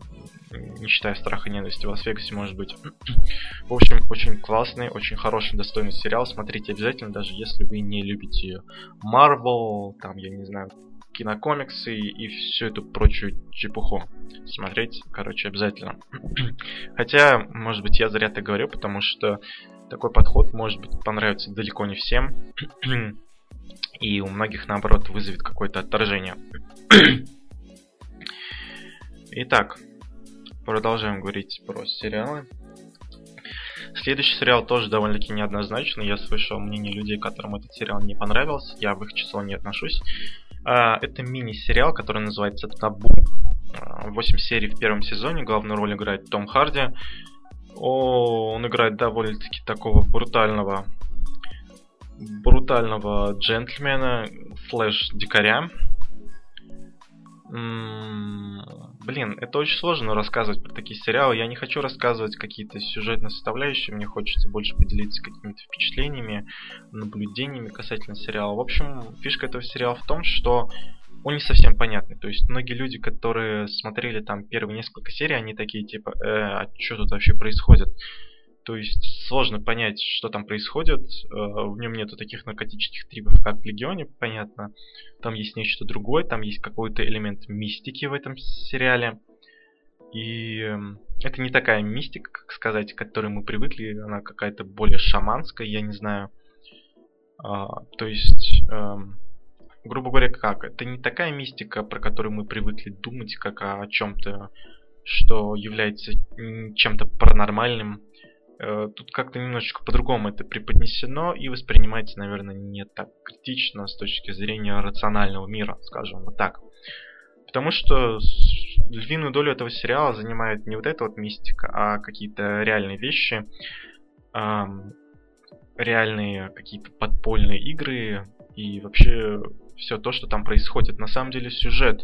не считая страха и ненависти в Лас-Вегасе, может быть. [CLEARS THROAT] В общем, очень классный, очень хороший, достойный сериал. Смотрите обязательно, даже если вы не любите Marvel, там, я не знаю, кинокомиксы и всю эту прочую чепуху. Смотреть, короче, обязательно. [CLEARS THROAT] Хотя, может быть, я зря так говорю, потому что такой подход, может быть, понравится далеко не всем. [CLEARS THROAT] И у многих, наоборот, вызовет какое-то отторжение. Итак, продолжаем говорить про сериалы. Следующий сериал тоже довольно-таки неоднозначный. Я слышал мнение людей, которым этот сериал не понравился. Я в их число не отношусь. А, это мини-сериал, который называется «Табу». 8 серий в первом сезоне. Главную роль играет Том Харди. Он играет довольно-таки такого брутального брутального джентльмена, флэш-дикаря. Блин, это очень сложно рассказывать про такие сериалы. Я не хочу рассказывать какие-то сюжетные составляющие. Мне хочется больше поделиться какими-то впечатлениями, наблюдениями касательно сериала. В общем, фишка этого сериала в том, что он не совсем понятный. То есть многие люди, которые смотрели там первые несколько серий, они такие типа, э, а что тут вообще происходит? То есть сложно понять, что там происходит. Э, в нем нету таких наркотических трипов, как в Легионе, понятно. Там есть нечто другое, там есть какой-то элемент мистики в этом сериале. И эм, это не такая мистика, как сказать, к которой мы привыкли. Она какая-то более шаманская, я не знаю. А, то есть эм, грубо говоря, как? Это не такая мистика, про которую мы привыкли думать, как о чем-то, что является чем-то паранормальным. Э, тут как-то немножечко по-другому это преподнесено и воспринимается, наверное, не так критично с точки зрения рационального мира, скажем вот так. Потому что львиную долю этого сериала занимает не вот эта вот мистика, а какие-то реальные вещи, эм, реальные какие-то подпольные игры и вообще все то, что там происходит. На самом деле сюжет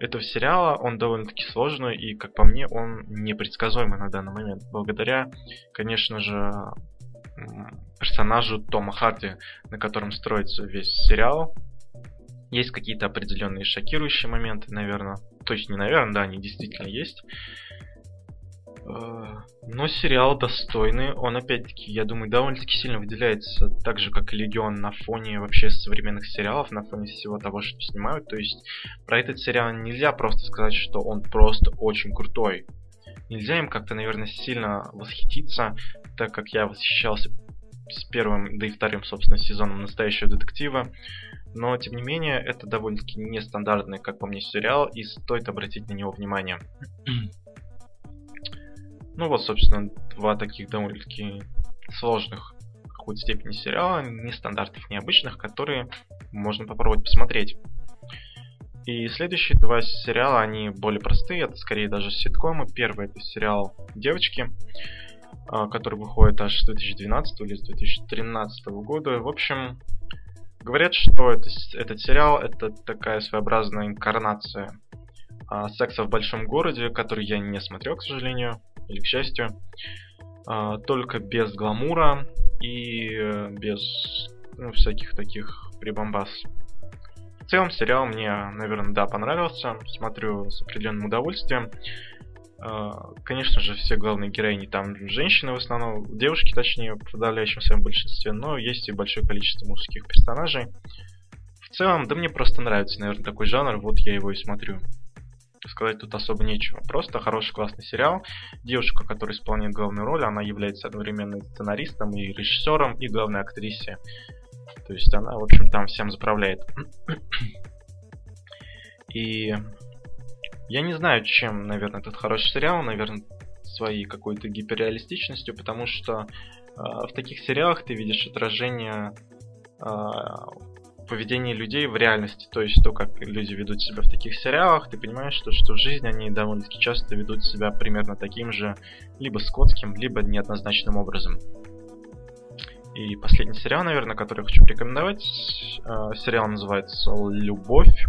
этого сериала, он довольно-таки сложный и, как по мне, он непредсказуемый на данный момент. Благодаря, конечно же, персонажу Тома Харди, на котором строится весь сериал. Есть какие-то определенные шокирующие моменты, наверное. То есть не наверное, да, они действительно есть. Э, но сериал достойный, он опять-таки, я думаю, довольно-таки сильно выделяется, так же как и Легион на фоне вообще современных сериалов, на фоне всего того, что снимают. То есть про этот сериал нельзя просто сказать, что он просто очень крутой. Нельзя им как-то, наверное, сильно восхититься, так как я восхищался с первым, да и вторым, собственно, сезоном настоящего детектива. Но, тем не менее, это довольно-таки нестандартный, как по мне, сериал, и стоит обратить на него внимание. Ну вот, собственно, два таких довольно-таки сложных в какой-то степени сериала, нестандартных, необычных, которые можно попробовать посмотреть. И следующие два сериала, они более простые, это скорее даже ситкомы. Первый это сериал «Девочки», а, который выходит аж с 2012 или с 2013 года. В общем, говорят, что это, этот сериал это такая своеобразная инкарнация а, секса в большом городе, который я не смотрел, к сожалению или к счастью, а, только без гламура и э, без ну, всяких таких прибамбас. В целом сериал мне, наверное, да, понравился. Смотрю с определенным удовольствием. А, конечно же, все главные героини там женщины в основном, девушки точнее, в подавляющем своем большинстве, но есть и большое количество мужских персонажей. В целом, да мне просто нравится, наверное, такой жанр, вот я его и смотрю сказать тут особо нечего. Просто хороший классный сериал. Девушка, которая исполняет главную роль, она является одновременно сценаристом, и режиссером, и главной актрисе. То есть она, в общем, там всем заправляет. [CLEARS THROAT] И я не знаю, чем, наверное, этот хороший сериал, наверное, своей какой-то гиперреалистичностью, потому что э, в таких сериалах ты видишь отражение э, поведение людей в реальности, то есть то, как люди ведут себя в таких сериалах, ты понимаешь, что, что в жизни они довольно-таки часто ведут себя примерно таким же, либо скотским, либо неоднозначным образом. И последний сериал, наверное, который хочу порекомендовать, э, сериал называется «Любовь»,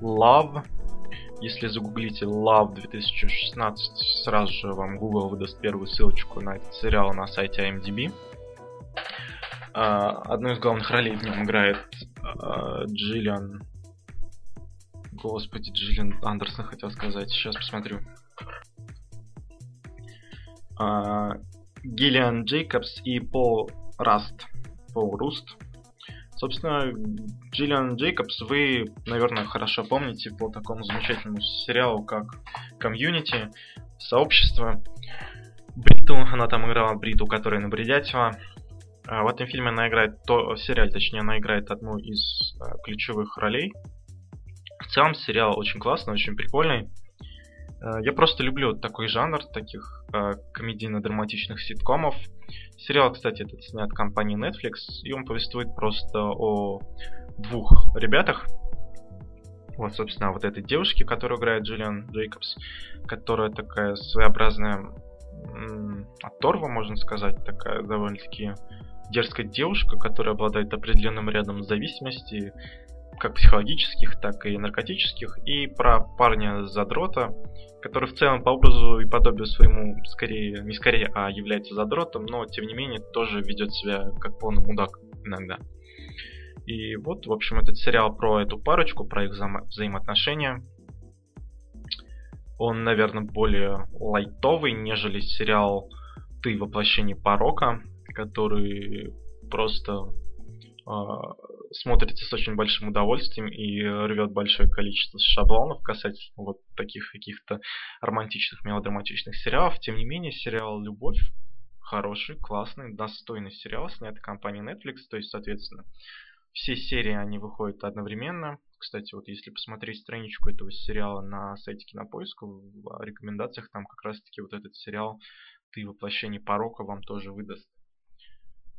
«Love». Если загуглите Love 2016, сразу же вам Google выдаст первую ссылочку на этот сериал на сайте IMDb. Uh, одну из главных ролей в нем играет uh, Джиллиан. Господи, Джиллиан Андерсон хотел сказать. Сейчас посмотрю. А, Гиллиан Джейкобс и Пол Раст. Пол Руст. Собственно, Джиллиан Джейкобс вы, наверное, хорошо помните по такому замечательному сериалу, как Community, Сообщество. Бриту, она там играла Бриту, которая на Бредятева. А, в этом фильме она играет, то, в сериале, точнее, она играет одну из а, ключевых ролей. В целом сериал очень классный, очень прикольный. А, я просто люблю такой жанр, таких комедийно-драматичных ситкомов. Сериал, кстати, этот снят компанией Netflix, и он повествует просто о двух ребятах. Вот, собственно, вот этой девушке, которую играет Джиллиан Джейкобс, которая такая своеобразная оторва, можно сказать, такая довольно-таки дерзкая девушка, которая обладает определенным рядом зависимостей, как психологических, так и наркотических, и про парня задрота, который в целом по образу и подобию своему скорее, не скорее, а является задротом, но тем не менее тоже ведет себя как полный мудак иногда. И вот, в общем, этот сериал про эту парочку, про их вза- взаимоотношения. Он, наверное, более лайтовый, нежели сериал «Ты воплощение порока», который просто э, смотрится с очень большим удовольствием и рвет большое количество шаблонов касательно вот таких каких-то романтичных, мелодраматичных сериалов. Тем не менее, сериал «Любовь» хороший, классный, достойный сериал, снятый компанией Netflix, то есть, соответственно, все серии, они выходят одновременно. Кстати, вот если посмотреть страничку этого сериала на сайте Кинопоиска, в рекомендациях там как раз-таки вот этот сериал «Ты воплощение порока» вам тоже выдаст.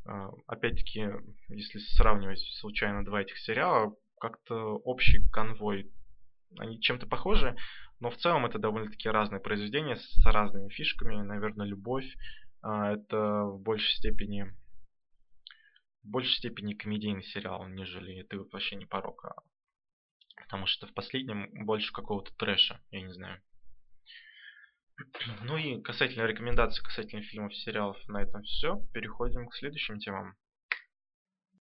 А, опять-таки, если сравнивать случайно два этих сериала, как-то общий конвой, они чем-то похожи, но в целом это довольно-таки разные произведения с разными фишками. Наверное, «Любовь» а, это в большей степени в большей степени комедийный сериал, нежели «Ты воплощение порока». Потому что в последнем больше какого-то трэша, я не знаю. Ну и касательно рекомендаций, касательно фильмов, сериалов, на этом все. Переходим к следующим темам.